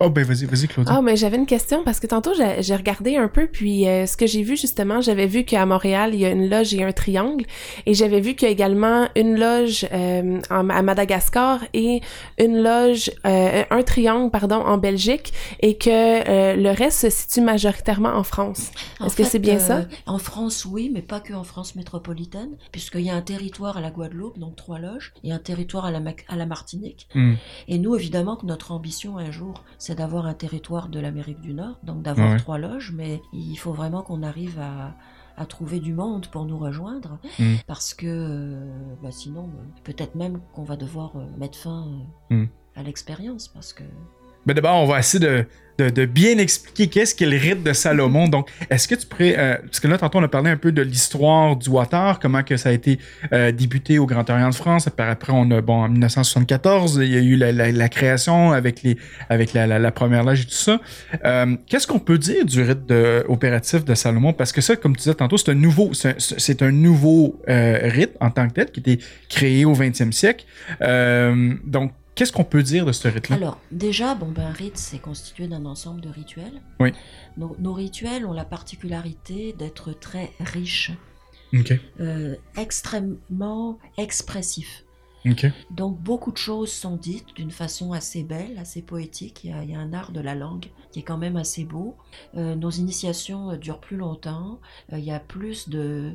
Oh, ben vas-y, vas-y, Claudia. Ah, mais j'avais une question parce que tantôt j'ai j'ai regardé un peu, puis euh, ce que j'ai vu justement, j'avais vu qu'à Montréal il y a une loge et un triangle, et j'avais vu qu'il y a également une loge euh, en- à Madagascar et une loge, euh, un triangle pardon en Belgique, et que euh, le reste se situe majoritairement en France. Est-ce que c'est bien euh, ça? En France, oui, mais pas que en France métropolitaine, puisqu'il y a un territoire à la Guadeloupe, donc trois loges, et un territoire à la, Mac- à la Martinique. Hmm. Et nous, évidemment, que notre ambition un jour, c'est d'avoir un territoire de l'Amérique du Nord, donc d'avoir Ouais. trois loges, mais il faut vraiment qu'on arrive à, à trouver du monde pour nous rejoindre, Mm. parce que euh, bah, sinon, euh, peut-être même qu'on va devoir euh, mettre fin Mm. à l'expérience, parce que Ben d'abord, on va essayer de, de, bien expliquer qu'est-ce qu'est le rite de Salomon. Donc, est-ce que tu pourrais... euh, parce que là, tantôt, on a parlé un peu de l'histoire du water, comment que ça a été euh, débuté au Grand Orient de France. Après, on a, bon, en 1974, il y a eu la, création avec, la, première loge et tout ça. Euh, qu'est-ce qu'on peut dire du rite de, opératif de Salomon? Parce que ça, comme tu disais tantôt, c'est un nouveau, c'est un, nouveau rite en tant que tel qui été créé au 20e siècle. Donc, qu'est-ce qu'on peut dire de ce rite-là? Alors, déjà, bon, ben, un rite, c'est constitué d'un ensemble de rituels. Oui. Nos, nos rituels ont la particularité d'être très riches, euh, extrêmement expressifs. OK. Donc, beaucoup de choses sont dites d'une façon assez belle, assez poétique. Il y, a, il y a un art de la langue qui est quand même assez beau. Euh, nos initiations euh, durent plus longtemps. Euh, il y a plus de,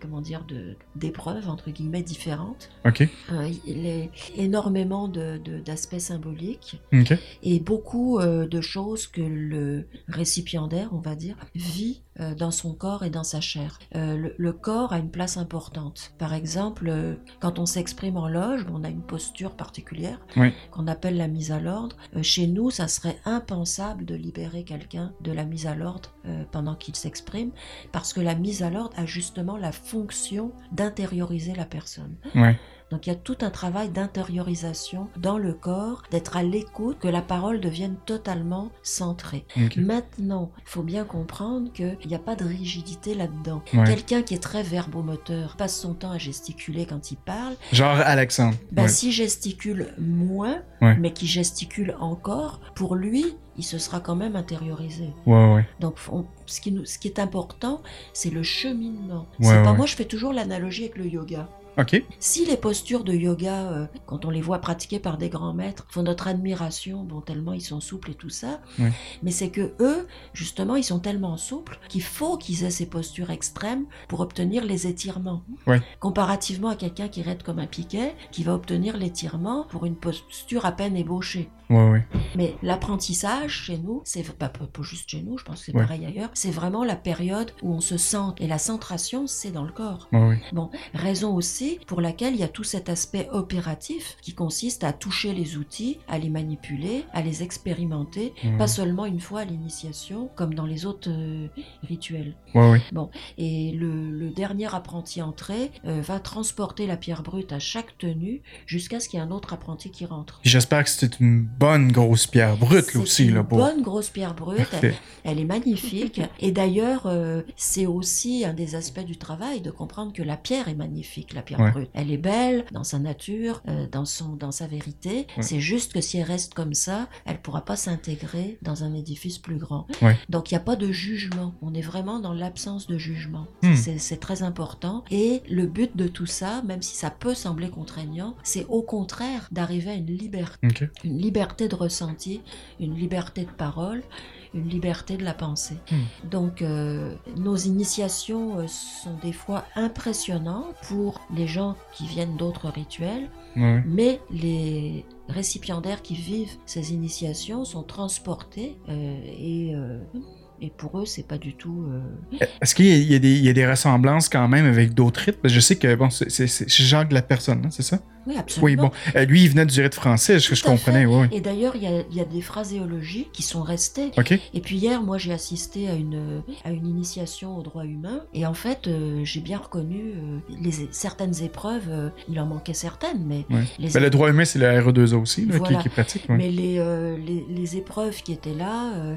comment dire, de, d'épreuves, entre guillemets, différentes. OK. Euh, il y a énormément de, de- d'aspects symboliques OK. et beaucoup de choses que le récipiendaire, on va dire, vit dans son corps et dans sa chair. Le, le corps a une place importante. Par exemple, quand on s'exprime en loge, on a une posture particulière Oui. qu'on appelle la mise à l'ordre. Chez nous, ça serait impensable de libérer quelqu'un de la mise à l'ordre euh, pendant qu'il s'exprime, parce que la mise à l'ordre a justement la fonction d'intérioriser la personne. Donc il y a tout un travail d'intériorisation dans le corps, d'être à l'écoute, que la parole devienne totalement centrée. Maintenant, il faut bien comprendre qu'il n'y a pas de rigidité là-dedans. Ouais. Quelqu'un qui est très verbomoteur passe son temps à gesticuler quand il parle. Genre Alexandre. Ben, Ouais. S'il gesticule moins, Ouais. mais qui gesticule encore, pour lui, il se sera quand même intériorisé. Ouais, ouais. Donc, on- ce, qui nous, ce qui est important, c'est le cheminement. Ouais, c'est pas ouais. moi, je fais toujours l'analogie avec le yoga. Ok. Si les postures de yoga, euh, quand on les voit pratiquées par des grands maîtres, font notre admiration, bon, tellement ils sont souples et tout ça, Ouais. mais c'est que eux, justement, ils sont tellement souples qu'il faut qu'ils aient ces postures extrêmes pour obtenir les étirements. Ouais. Comparativement à quelqu'un qui raide comme un piquet, qui va obtenir l'étirement pour une posture à peine ébauchée. Ouais, ouais. Mais l'apprentissage chez nous, c'est pas, pas- pas juste chez nous, je pense que c'est Ouais. pareil ailleurs, c'est vraiment la période où on se centre. Et la centration, c'est dans le corps. Bon, raison aussi pour laquelle il y a tout cet aspect opératif qui consiste à toucher les outils, à les manipuler, à les expérimenter, pas seulement une fois à l'initiation, comme dans les autres euh, rituels. Ouais. Et le, le dernier apprenti entré euh, va transporter la pierre brute à chaque tenue jusqu'à ce qu'il y ait un autre apprenti qui rentre. J'espère que c'est une bonne grosse pierre brute, là aussi, une là, pour. bonne grosse pierre brute. Elle est magnifique. Et d'ailleurs, euh, c'est aussi un des aspects du travail de comprendre que la pierre est magnifique, la pierre Ouais. brute. Elle est belle dans sa nature, euh, dans, son, dans sa vérité. Ouais. C'est juste que si elle reste comme ça, elle pourra pas s'intégrer dans un édifice plus grand. Ouais. Donc il n'y a pas de jugement. On est vraiment dans l'absence de jugement. Hmm. C'est très important. Et le but de tout ça, même si ça peut sembler contraignant, c'est au contraire d'arriver à une liberté une liberté de ressenti, une liberté de parole, une liberté de la pensée. Hmm. Donc euh, nos initiations euh, sont des fois impressionnantes pour les gens qui viennent d'autres rituels, mais les récipiendaires qui vivent ces initiations sont transportés euh, et, euh, et pour eux c'est pas du tout... euh, Est-ce qu'il y, a- y des- il y a des ressemblances quand même avec d'autres rites? Parce que je sais que, bon, c'est Jacques la personne, hein, c'est ça? Oui, absolument. Oui, bon. Euh, lui, il venait du rite français, ce que je à comprenais, oui. Et d'ailleurs, il y a, il y a des phraséologies qui sont restées. Et puis hier, moi, j'ai assisté à une, à une initiation aux droits humains. Et en fait, euh, j'ai bien reconnu euh, les, certaines épreuves. il en manquait certaines, mais Ouais. les, Ben, le droit humain, c'est le RE2A aussi, là, qui- Voilà. qui, est pratique. ouais. mais les, les, les épreuves qui étaient là euh,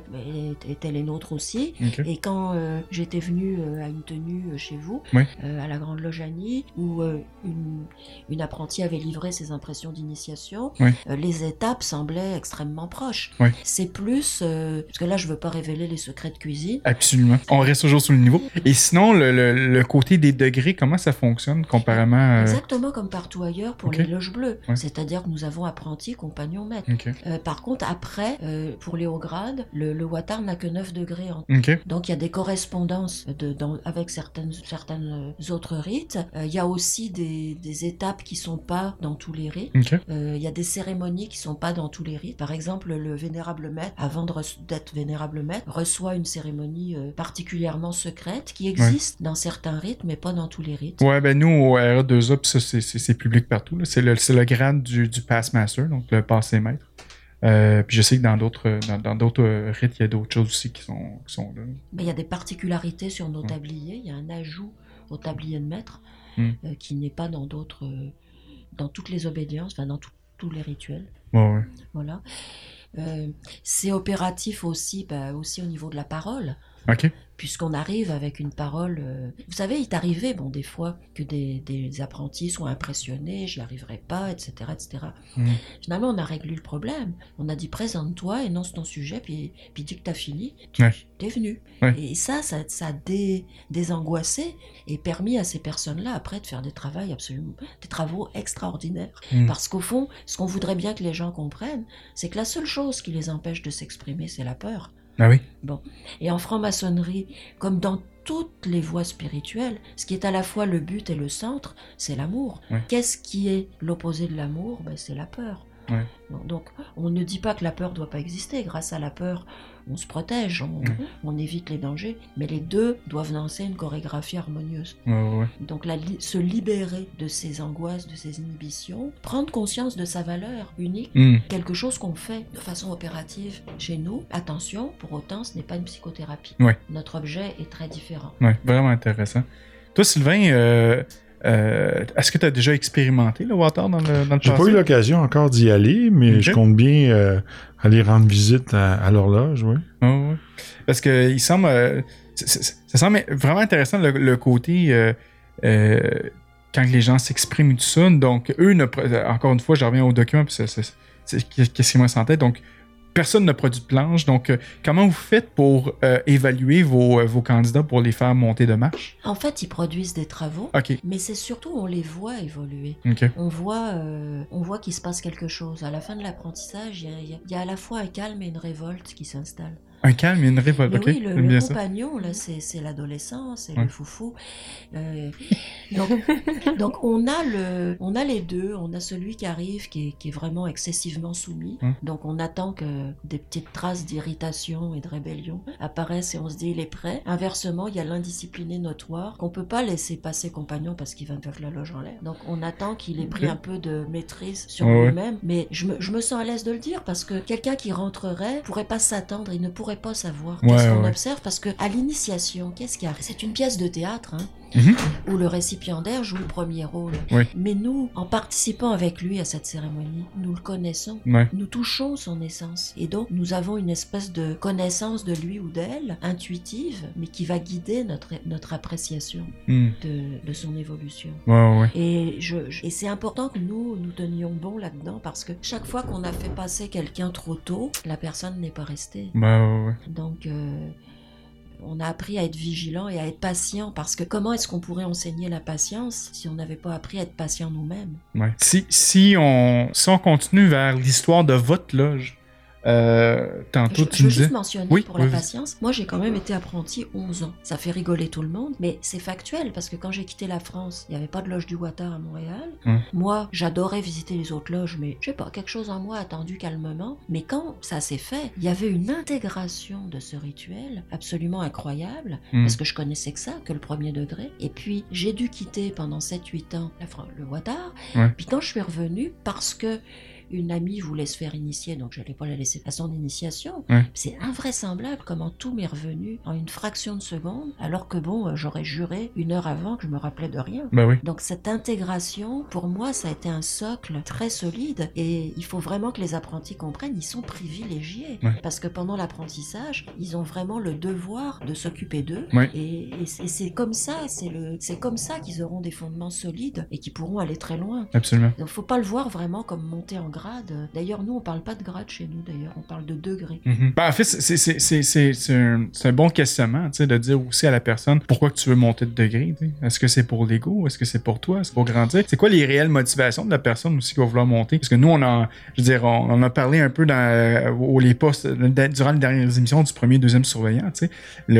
étaient- les nôtres aussi. Et quand j'étais venue à une tenue chez vous, à la Grande Loge Annie, où une, une apprentie avait livré ses impressions d'initiation, Oui. euh, les étapes semblaient extrêmement proches. Oui. C'est plus, euh, parce que là je veux pas révéler les secrets de cuisine, Absolument. On reste toujours sur le niveau. Et sinon, le, le- le côté des degrés, comment ça fonctionne comparément à... exactement comme partout ailleurs pour les loges bleues. C'est-à-dire que nous avons apprentis, compagnons, maîtres. Ok. Euh, par contre, après, euh, pour les hauts grades, le, le Watar n'a que 9 degrés en. Donc il y a des correspondances de, dans- avec certaines, certaines autres rites. Euh, il y a aussi des, des étapes qui sont pas dans tous les rites. Euh, il y a des cérémonies qui sont pas dans tous les rites. Par exemple, le vénérable maître, avant d'être vénérable maître, reçoit une cérémonie euh, particulièrement secrète qui existe dans certains rites, mais pas dans tous les rites. Ouais, ben nous, au RE2A, pis ça, c'est- public partout. C'est le, le grade du, du Pass Master, donc le passé maître. Euh, puis je sais que dans d'autres dans, dans d'autres rites, il y a d'autres choses aussi qui sont, qui sont là. Mais il y a des particularités sur nos Ouais. tabliers. Il y a un ajout au tablier de maître Hmm. euh, qui n'est pas dans d'autres, dans toutes les obédiences, enfin dans tout- tous les rituels. Ouais. Voilà. Euh, c'est opératif aussi, bah, aussi au niveau de la parole, Ok. Puisqu'on arrive avec une parole. euh, Vous savez, il est arrivé, bon, des fois, que des, des apprentis soient impressionnés, j'y arriverai pas, etc., etc. Mhm. Finalement, on a réglé le problème. On a dit présente-toi, énonce ton sujet, puis, puis dis que t'as fini, tu Ouais. es venu. Ouais. Et ça, ça, ça a dé- désangoissé et permis à ces personnes-là, après, de faire des travaux absolument, des travaux extraordinaires. Mhm. Parce qu'au fond, ce qu'on voudrait bien que les gens comprennent, c'est que la seule chose qui les empêche de s'exprimer, c'est la peur. Ah oui. Et en franc-maçonnerie, comme dans toutes les voies spirituelles, ce qui est à la fois le but et le centre, c'est l'amour. Qu'est-ce qui est l'opposé de l'amour? Ben, C'est la peur. Ouais. Donc, on ne dit pas que la peur doit pas exister. Grâce à la peur, on se protège, on, on évite les dangers, mais les deux doivent danser une chorégraphie harmonieuse. Ouais. Donc la se libérer de ses angoisses, de ses inhibitions, prendre conscience de sa valeur unique, Hmm. quelque chose qu'on fait de façon opérative chez nous. Attention, pour autant, ce n'est pas une psychothérapie. Notre objet est très différent. Vraiment intéressant. Toi, Sylvain, euh, euh, est-ce que tu as déjà expérimenté le water dans le, dans le J'ai pas eu l'occasion encore d'y aller, mais je compte bien euh, aller rendre visite à, à l'horloge, oui. Ouais. Parce que il semble. euh, ça semble vraiment intéressant le, le côté. quand les gens s'expriment tout ça. Donc, eux, ne, encore une fois, je reviens au document, puis c'est- c'est- c'est qu'est-ce qui me en tête. Donc, personne ne produit de planche. Donc, euh, comment vous faites pour euh, évaluer vos, euh, vos candidats pour les faire monter de marche? En fait, ils produisent des travaux, OK. mais c'est surtout on les voit évoluer. OK. On voit, euh, on voit qu'il se passe quelque chose. À la fin de l'apprentissage, il y y a à la fois un calme et une révolte qui s'installent. Un calme et une révolte. Mais OK? oui, le, ça. compagnon, là, c'est l'adolescent, c'est Ouais. le foufou. Euh, donc, donc on a le, on a les deux. On a celui qui arrive, qui est, qui est vraiment excessivement soumis. Donc on attend que des petites traces d'irritation et de rébellion apparaissent et on se dit il est prêt. Inversement, il y a l'indiscipliné notoire qu'on peut pas laisser passer compagnon parce qu'il va me faire la loge en l'air. Donc on attend qu'il ait pris un peu de maîtrise sur ouais. lui-même. Mais je me, je me sens à l'aise de le dire parce que quelqu'un qui rentrerait pourrait pas s'attendre, il ne pourrait pas savoir Ouais, qu'est-ce qu'on ouais. observe parce que à l'initiation, qu'est-ce qu'il y a? C'est une pièce de théâtre hein, Mhm. où le récipiendaire joue le premier rôle. Oui. Mais nous, en participant avec lui à cette cérémonie, nous le connaissons. Ouais. Nous touchons son essence et donc nous avons une espèce de connaissance de lui ou d'elle, intuitive, mais qui va guider notre, notre appréciation Hmm. de, de son évolution. Ouais, ouais. Et, je, je- et c'est important que nous, nous tenions bon là-dedans parce que chaque fois qu'on a fait passer quelqu'un trop tôt, la personne n'est pas restée. Ouais. Donc, euh, on a appris à être vigilant et à être patient parce que comment est-ce qu'on pourrait enseigner la patience si on n'avait pas appris à être patient nous-mêmes? Si, si, on, si on continue vers l'histoire de votre loge, euh, tantôt Je, tu je veux disais. juste mentionner Oui, pour oui, la patience, moi j'ai quand même été apprenti 11 ans. Ça fait rigoler tout le monde, mais c'est factuel parce que quand j'ai quitté la France, il n'y avait pas de loge du Water à Montréal. Moi, j'adorais visiter les autres loges, mais je sais pas, quelque chose en moi attendu calmement. Mais quand ça s'est fait, il y avait une intégration de ce rituel absolument incroyable Hmm. parce que je connaissais que ça, que le premier degré. Et puis j'ai dû quitter pendant 7-8 ans la Fran- le Water. Ouais. Puis quand je suis revenue, parce que une amie voulait se faire initier, donc je n'allais pas la laisser à son initiation. Ouais. C'est invraisemblable comment tout m'est revenu en une fraction de seconde, alors que bon, euh, j'aurais juré une heure avant que je me rappelais de rien. Ben oui. Donc cette intégration, pour moi, ça a été un socle très solide et il faut vraiment que les apprentis comprennent, ils sont privilégiés Ouais. parce que pendant l'apprentissage, ils ont vraiment le devoir de s'occuper d'eux Ouais. et, et c'est- comme ça, c'est comme ça qu'ils auront des fondements solides et qui pourront aller très loin. Absolument. Donc faut pas le voir vraiment comme monter en grade. D'ailleurs, nous on parle pas de grade chez nous. D'ailleurs, on parle de degrés. Mhm. Ben, en fait, c'est- un, un bon questionnement, tu sais, de dire aussi à la personne pourquoi que tu veux monter de degré. Est-ce que c'est pour l'ego? Est-ce que c'est pour toi? Est-ce pour grandir? C'est quoi les réelles motivations de la personne aussi qui va vouloir monter? Parce que nous, on a, je veux dire, on, a parlé un peu dans, au- les postes, durant les dernières émissions du premier, deuxième surveillant.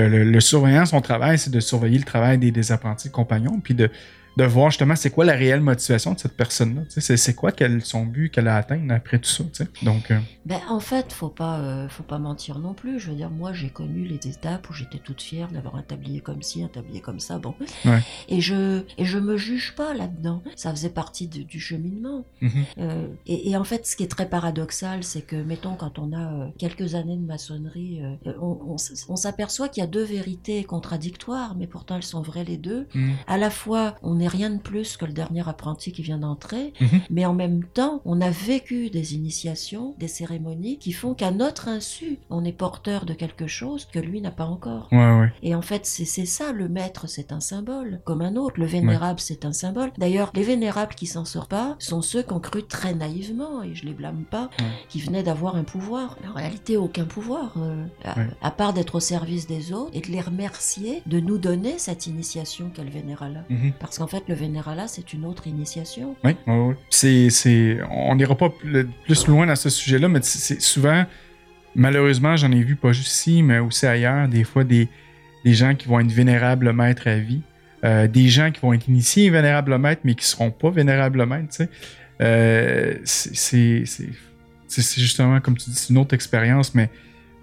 le- le surveillant, son travail, c'est de surveiller le travail des, des apprentis compagnons, puis de, de voir justement c'est quoi la réelle motivation de cette personne-là. C'est quoi qu'elle, son but qu'elle a atteint après tout ça. Donc, euh, Ben, en fait, faut pas, euh, faut pas mentir non plus. Je veux dire, moi, j'ai connu les étapes où j'étais toute fière d'avoir un tablier comme ci, un tablier comme ça. Bon, Ouais. et je et je me juge pas là-dedans. Ça faisait partie de- du cheminement. mhm. Euh, et, et en fait, ce qui est très paradoxal, c'est que, mettons, quand on a quelques années de maçonnerie, on, on s- on s'aperçoit qu'il y a deux vérités contradictoires, mais pourtant elles sont vraies les deux. Mhm. À la fois, on n'est rien de plus que le dernier apprenti qui vient d'entrer, Mhm. mais en même temps, on a vécu des initiations, des cérémonies qui font qu'à notre insu, on est porteur de quelque chose que lui n'a pas encore. Ouais, ouais. Et en fait, c'est ça, le maître, c'est un symbole, comme un autre. Le vénérable, c'est un symbole. D'ailleurs, les vénérables qui s'en sortent pas sont ceux qui ont cru très naïvement, et je les blâme pas, qui venaient d'avoir un pouvoir. En réalité, aucun pouvoir, euh, à, part d'être au service des autres et de les remercier de nous donner cette initiation qu'est le vénéralat. Mhm. Parce qu'en fait, le vénéralat, c'est une autre initiation. Oui. C'est, c'est, on n'ira pas plus, loin dans ce sujet-là, mais c'est- souvent, malheureusement, j'en ai vu pas juste ici, mais aussi ailleurs, des fois, des, des gens qui vont être vénérables maîtres à vie, euh, des gens qui vont être initiés vénérables maîtres, mais qui seront pas vénérables maîtres, euh, c'est- c'est- c'est justement, comme tu dis, c'est une autre expérience, mais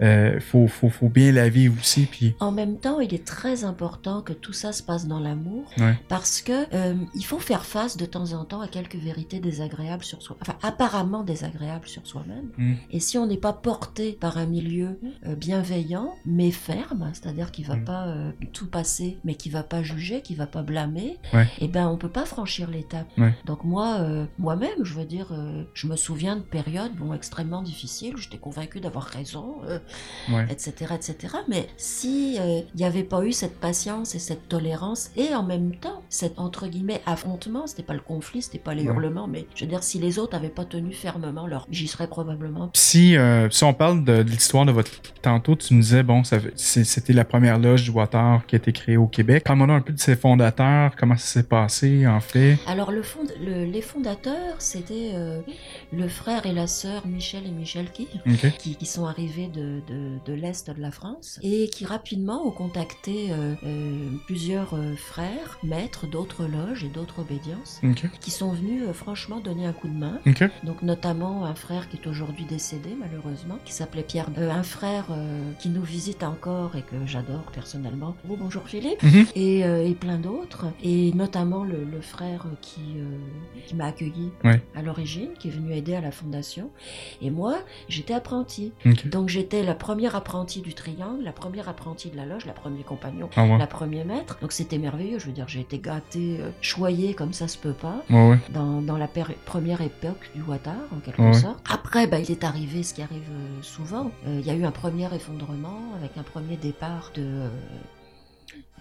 il faut, faut, faut bien la vivre aussi. Puis, En même temps, il est très important que tout ça se passe dans l'amour, Ouais. parce que euh, il faut faire face de temps en temps à quelques vérités désagréables sur soi, enfin apparemment désagréables sur soi-même. Mm. Et si on n'est pas porté par un milieu euh, bienveillant, mais ferme, c'est-à-dire qui va Mm. pas euh, tout passer, mais qui va pas juger, qui va pas blâmer, Ouais. et ben on peut pas franchir l'étape. Ouais. Donc moi, euh, moi-même, je veux dire, euh, je me souviens de périodes bon extrêmement difficiles. J'étais convaincue d'avoir raison. Euh, ouais. etc., etc. Mais si euh, il n'y avait pas eu cette patience et cette tolérance et en même temps cet entre guillemets affrontement, c'était pas le conflit, c'était pas les Ouais. hurlements, mais je veux dire si les autres n'avaient pas tenu fermement leur, j'y serais probablement. Si, euh, si on parle de, de l'histoire de votre. Tantôt, tu nous disais, bon, c'était la première loge du Water qui a été créée au Québec. Parle-moi un peu de ses fondateurs, comment ça s'est passé, en fait? Alors le fond, le- les fondateurs, c'était euh, le frère et la sœur Michel et Michel qui, qui sont arrivés de, de, de l'Est de la France et qui rapidement ont contacté euh, euh, plusieurs euh, frères, maîtres d'autres loges et d'autres obédiences qui sont venus franchement donner un coup de main. Donc notamment un frère qui est aujourd'hui décédé malheureusement, qui s'appelait Pierre. Un frère qui nous visite encore et que j'adore personnellement. Oh, bonjour Philippe. Mhm. Et, euh, et plein d'autres. Et notamment le, le frère qui, euh, qui m'a accueilli Ouais. à l'origine, qui est venu aider à la fondation. Et moi, j'étais apprenti. Donc j'étais la première apprentie du triangle, la première apprentie de la loge, la première compagnon, Ah ouais. la première maître. Donc c'était merveilleux. Je veux dire, j'ai été gâtée, euh, choyée comme ça se peut pas Ouais, ouais. dans, dans la première époque du Watar, en quelque sorte. Après, bah, il est arrivé ce qui arrive euh, souvent. Euh, Il y a eu un premier effondrement avec un premier départ de,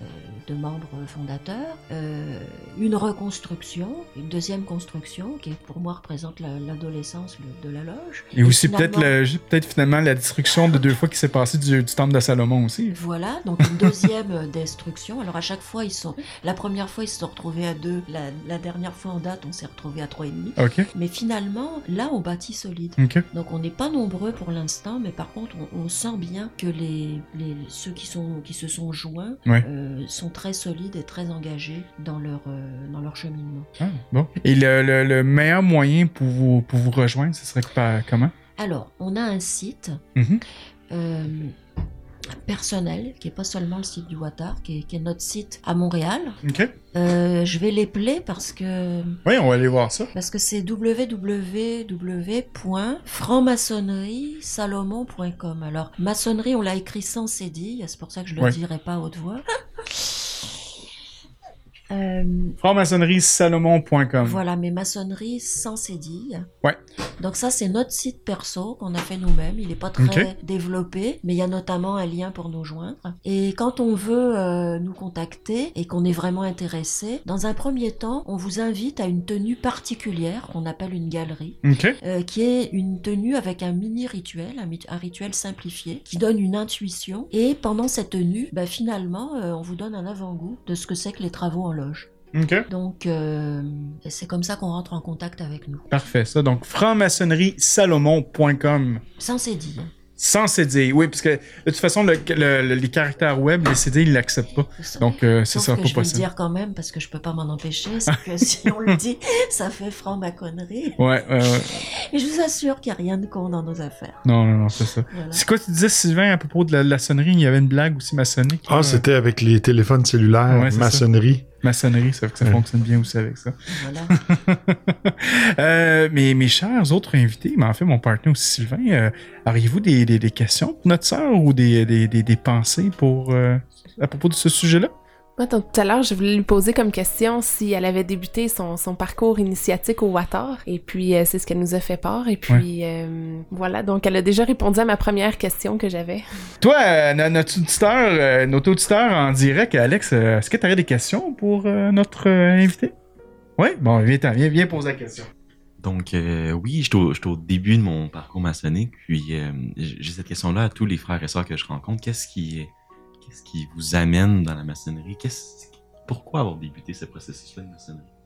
euh, de membres fondateurs, euh, une reconstruction, une deuxième construction qui pour moi représente la- l'adolescence le- de la loge. Et aussi peut-être le- peut-être finalement la destruction de deux fois qui s'est passée du, du temple de Salomon aussi. Voilà, donc une deuxième destruction. Alors à chaque fois, ils sont. La première fois, ils se sont retrouvés à deux. La, la dernière fois en date, on s'est retrouvés à trois et demi. Ok. Mais finalement, là, on bâtit solide. Ok. Donc on n'est pas nombreux pour l'instant, mais par contre, on, on sent bien que les, les ceux qui sont qui se sont joints Ouais. euh, sont très solides et très engagés dans leur euh, dans leur cheminement. Ah, bon. Et le, le- le meilleur moyen pour vous, pour vous rejoindre, ce serait par- comment? Alors, on a un site. Mhm. euh, personnel, qui est pas seulement le site du Watar, qui est, qui est notre site à Montréal. Ok. Euh, je vais l'épeler parce que Oui, on va aller voir ça. parce que c'est www.franc-maçonnerie-salomon.com. Alors, maçonnerie, on l'a écrit sans cédille, c'est pour ça que je le Ouais. dirai pas à haute voix. Euh, Franc-maçonnerie-salomon.com. voilà, mais maçonnerie sans cédille. Ouais. Donc ça, c'est notre site perso qu'on a fait nous-mêmes. Il n'est pas très développé, mais il y a notamment un lien pour nous joindre. Et quand on veut euh, nous contacter et qu'on est vraiment intéressé, dans un premier temps, on vous invite à une tenue particulière qu'on appelle une galerie. Euh, qui est une tenue avec un mini rituel, un, rituel simplifié, qui donne une intuition. Et pendant cette tenue, bah, finalement, on vous donne un avant-goût de ce que c'est que les travaux en Donc, euh, c'est comme ça qu'on rentre en contact avec nous. Parfait, ça. Donc, franc-maçonnerie-salomon.com. Sans cédille. Sans CD. Oui, parce que de toute façon, le- le- le- les caractères web, les CD, ils l'acceptent pas. Donc, euh, c'est ça, que pas je vais le possible. dire quand même parce que je peux pas m'en empêcher, c'est que si on le dit, ça fait franc ma connerie. Ouais, ouais, ouais. Et je vous assure qu'il n'y a rien de con dans nos affaires. Non, non, non, c'est ça. Voilà. C'est quoi tu disais, Sylvain, à propos de la, la sonnerie? Il y avait une blague aussi maçonnique. Ah, là. c'était avec les téléphones cellulaires, Ouais, ça. Maçonnerie. Ça fait que ça fonctionne bien aussi avec ça. Voilà. Euh, mes, mes chers autres invités, mais en fait, mon partenaire aussi, Sylvain, euh, auriez-vous des, des, des questions pour notre sœur ou des, des, des, des pensées pour, euh, à propos de ce sujet-là? Moi, tout à l'heure, je voulais lui poser comme question si elle avait débuté son, son parcours initiatique au Watar. Et puis, euh, c'est ce qu'elle nous a fait part. Et puis, euh, voilà. Donc, elle a déjà répondu à ma première question que j'avais. Toi, euh, no- notre auditeur, euh, notre auditeur en direct, Alex, euh, est-ce que tu aurais des questions pour euh, notre euh, invité? Oui? Bon, viens, viens, viens poser la question. Donc, euh, oui, j'étais au, j'étais au début de mon parcours maçonnique, puis euh, j'ai cette question-là à tous les frères et sœurs que je rencontre. Qu'est-ce qui, qu'est-ce qui vous amène dans la maçonnerie? Qu'est-ce, pourquoi avoir débuté ce processus-là de maçonnerie?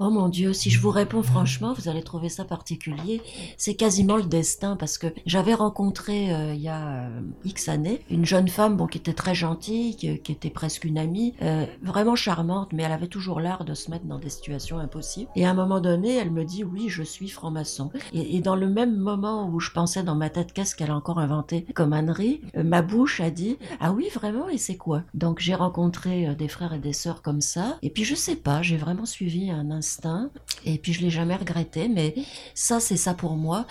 Oh mon Dieu, si je vous réponds franchement, vous allez trouver ça particulier. C'est quasiment le destin parce que j'avais rencontré euh, il y a euh, X années une jeune femme qui était très gentille, qui, qui était presque une amie, euh, vraiment charmante, mais elle avait toujours l'art de se mettre dans des situations impossibles. Et à un moment donné, elle me dit oui, je suis franc-maçon. Et, dans le même moment où je pensais dans ma tête qu'est-ce qu'elle a encore inventé comme ânerie, euh, ma bouche a dit ah oui vraiment et c'est quoi? Donc j'ai rencontré euh, des frères et des sœurs comme ça. Et puis je sais pas, j'ai vraiment suivi un Et puis je l'ai jamais regretté, mais ça c'est ça pour moi.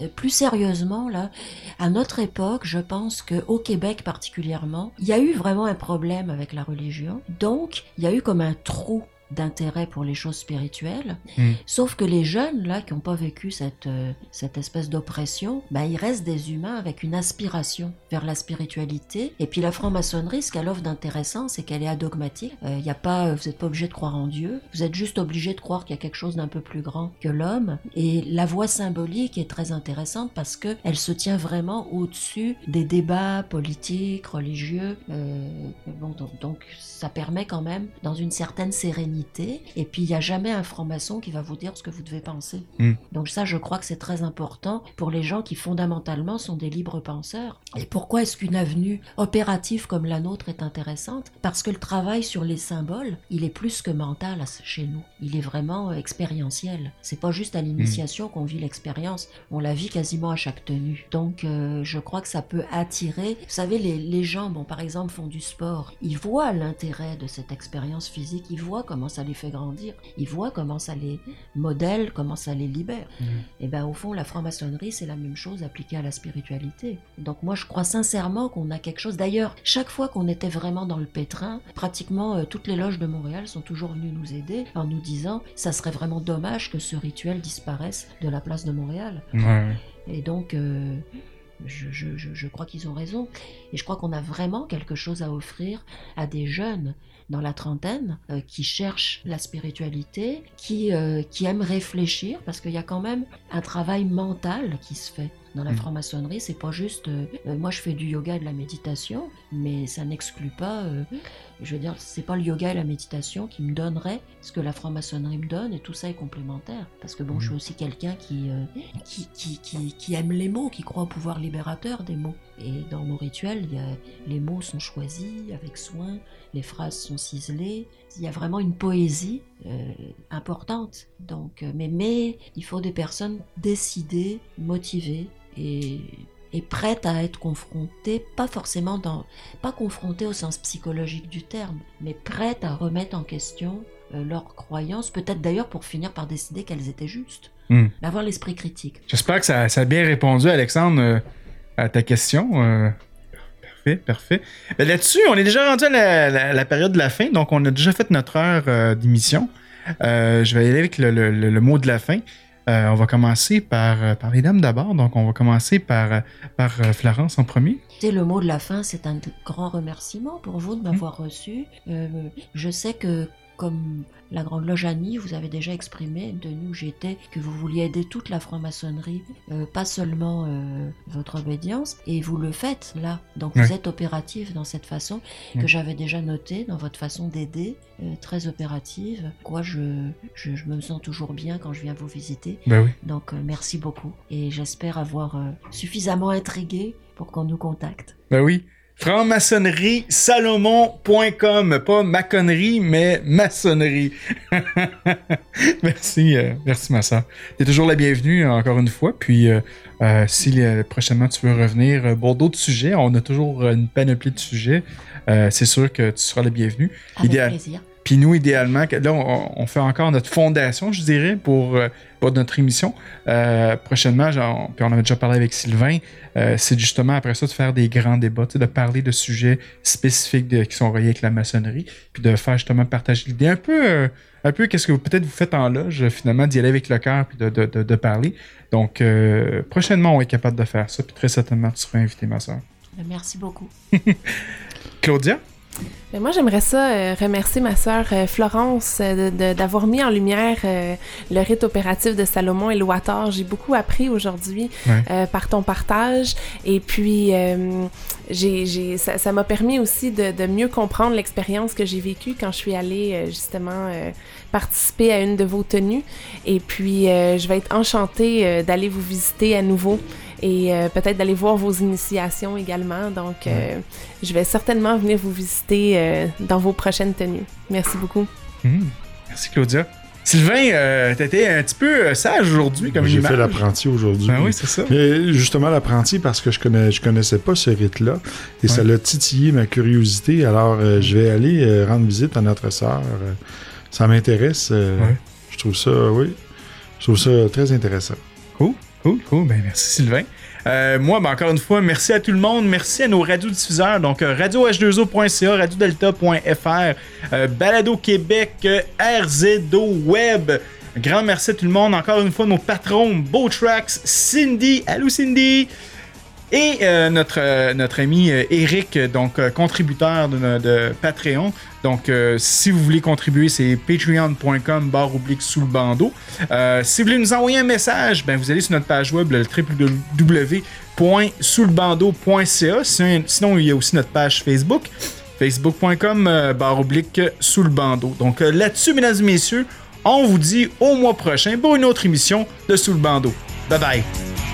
Euh, Plus sérieusement là, à notre époque, je pense que au Québec particulièrement, il y a eu vraiment un problème avec la religion. Donc il y a eu comme un trou d'intérêt pour les choses spirituelles. Mm. Sauf que les jeunes, là, qui n'ont pas vécu cette, euh, cette espèce d'oppression, bah, ils restent des humains avec une aspiration vers la spiritualité. Et puis la franc-maçonnerie, ce qu'elle offre d'intéressant, c'est qu'elle est adogmatique. Euh, y a pas, vous n'êtes pas obligé de croire en Dieu. Vous êtes juste obligé de croire qu'il y a quelque chose d'un peu plus grand que l'homme. Et la voie symbolique est très intéressante parce que elle se tient vraiment au-dessus des débats politiques, religieux. Euh, bon, donc, donc ça permet quand même, dans une certaine sérénité, et puis il n'y a jamais un franc-maçon qui va vous dire ce que vous devez penser. Mm. Donc ça, je crois que c'est très important pour les gens qui fondamentalement sont des libres penseurs. Et pourquoi est-ce qu'une avenue opérative comme la nôtre est intéressante? Parce que le travail sur les symboles, il est plus que mental chez nous. Il est vraiment euh, expérientiel. C'est pas juste à l'initiation qu'on vit l'expérience, on la vit quasiment à chaque tenue. Donc euh, je crois que ça peut attirer. Vous savez, les, les gens, bon, par exemple, font du sport. Ils voient l'intérêt de cette expérience physique. Ils voient comment ça les fait grandir. Ils voient comment ça les modèle, comment ça les libère. Et ben au fond, la franc-maçonnerie, c'est la même chose appliquée à la spiritualité. Donc moi, je crois sincèrement qu'on a quelque chose. D'ailleurs, chaque fois qu'on était vraiment dans le pétrin, pratiquement euh, toutes les loges de Montréal sont toujours venues nous aider en nous disant ça serait vraiment dommage que ce rituel disparaisse de la place de Montréal. Ouais. Et donc, euh, je, je- je- je crois qu'ils ont raison. Et je crois qu'on a vraiment quelque chose à offrir à des jeunes dans la trentaine euh, qui cherchent la spiritualité, qui, euh, qui aiment réfléchir, parce qu'il y a quand même un travail mental qui se fait. Dans la Mm. franc-maçonnerie, c'est pas juste. euh, moi, je fais du yoga et de la méditation, mais ça n'exclut pas. je veux dire, c'est pas le yoga et la méditation qui me donneraient ce que la franc-maçonnerie me donne, et tout ça est complémentaire. Parce que bon, je suis aussi quelqu'un qui, qui, qui, qui, qui aime les mots, qui croit au pouvoir libérateur des mots. Et dans nos rituels, il y a, les mots sont choisis avec soin, les phrases sont ciselées. Il y a vraiment une poésie euh, importante. Donc, euh, mais, mais il faut des personnes décidées, motivées et et prêtes à être confrontées, pas forcément dans, pas confrontées au sens psychologique du terme, mais prêtes à remettre en question euh, leurs croyances, peut-être d'ailleurs pour finir par décider qu'elles étaient justes, Hmm. d'avoir l'esprit critique. J'espère que ça, ça a bien répondu, Alexandre, euh, à ta question. Euh, parfait, parfait. Ben, Là-dessus, on est déjà rendu à la, la- la période de la fin, donc on a déjà fait notre heure euh, d'émission. Euh, je vais y aller avec le, le- le- le mot de la fin. Euh, on va commencer par, euh, par les dames d'abord, donc on va commencer par, par Florence en premier. Écoutez, le mot de la fin, c'est un grand remerciement pour vous de m'avoir reçu. Je sais que, comme la Grande Loge Annie, vous avez déjà exprimé de nous j'étais que vous vouliez aider toute la franc-maçonnerie, euh, pas seulement euh, votre obédience, et vous le faites là. Donc vous êtes opératif dans cette façon Ouais. que j'avais déjà noté dans votre façon d'aider, euh, très opérative. Quoi, je, je, je me sens toujours bien quand je viens vous visiter. Ben oui. Donc euh, merci beaucoup, et j'espère avoir euh, suffisamment intrigué pour qu'on nous contacte. Ben oui. Franc-maçonnerie salomon.com. Pas maconnerie, mais maçonnerie. merci, euh, merci ma soeur. T'es toujours la bienvenue, encore une fois. Puis, euh, euh, si euh, prochainement tu veux revenir euh, pour d'autres sujets, on a toujours euh, une panoplie de sujets. Euh, c'est sûr que tu seras la bienvenue. Avec Idéal- plaisir. Puis nous, idéalement, là, on, on fait encore notre fondation, je dirais, pour, euh, pour notre émission. Euh, prochainement, genre, puis on en a déjà parlé avec Sylvain, euh, c'est justement après ça de faire des grands débats, de parler de sujets spécifiques de- qui sont reliés avec la maçonnerie, puis de faire justement partager l'idée un peu, euh, un peu qu'est-ce que vous- peut-être vous faites en loge, finalement, d'y aller avec le cœur, puis de, de, de, de parler. Donc, prochainement, on est capable de faire ça, puis très certainement, tu seras invité, ma soeur. Merci beaucoup. Claudia? Ben, moi, j'aimerais ça euh, remercier ma sœur euh, Florence euh, d'avoir mis en lumière le rite opératif de Salomon et le Watar. J'ai beaucoup appris aujourd'hui Ouais. par ton partage. Et puis, j'ai, ça m'a permis aussi de, de mieux comprendre l'expérience que j'ai vécue quand je suis allée justement participer à une de vos tenues. Et puis, je vais être enchantée d'aller vous visiter à nouveau et euh, peut-être d'aller voir vos initiations également. Donc, euh, je vais certainement venir vous visiter euh, dans vos prochaines tenues. Merci beaucoup. Hmm. Merci, Claudia. Sylvain, euh, t'étais un petit peu sage aujourd'hui, comme J'ai fait l'apprenti aujourd'hui. Ben oui, c'est ça. Mais justement, l'apprenti, parce que je connais, je connaissais pas ce rite-là, et ça l'a titillé ma curiosité. Alors, euh, je vais aller euh, rendre visite à notre sœur. Ça m'intéresse. euh, Ouais. Je trouve ça, oui, je trouve ça très intéressant. Cool, cool, cool. Ben, merci Sylvain. Euh, moi, ben, encore une fois, merci à tout le monde. Merci à nos radiodiffuseurs. Donc, euh, radioh2o.ca, radiodelta.fr, euh, Balado Québec, euh, RZO Web. Grand merci à tout le monde. Encore une fois, nos patrons, Beau Tracks, Cindy. Allô, Cindy. Et euh, notre, euh, notre ami euh, Eric, donc contributeur de, Patreon. Donc, si vous voulez contribuer, c'est patreon.com barre oblique sous le bandeau. Si vous voulez nous envoyer un message, ben, vous allez sur notre page web, le. Sinon, il y a aussi notre page Facebook, facebook.com barre oblique sous le bandeau. Donc, là-dessus, mesdames et messieurs, on vous dit au mois prochain pour une autre émission de Sous le bandeau. Bye bye!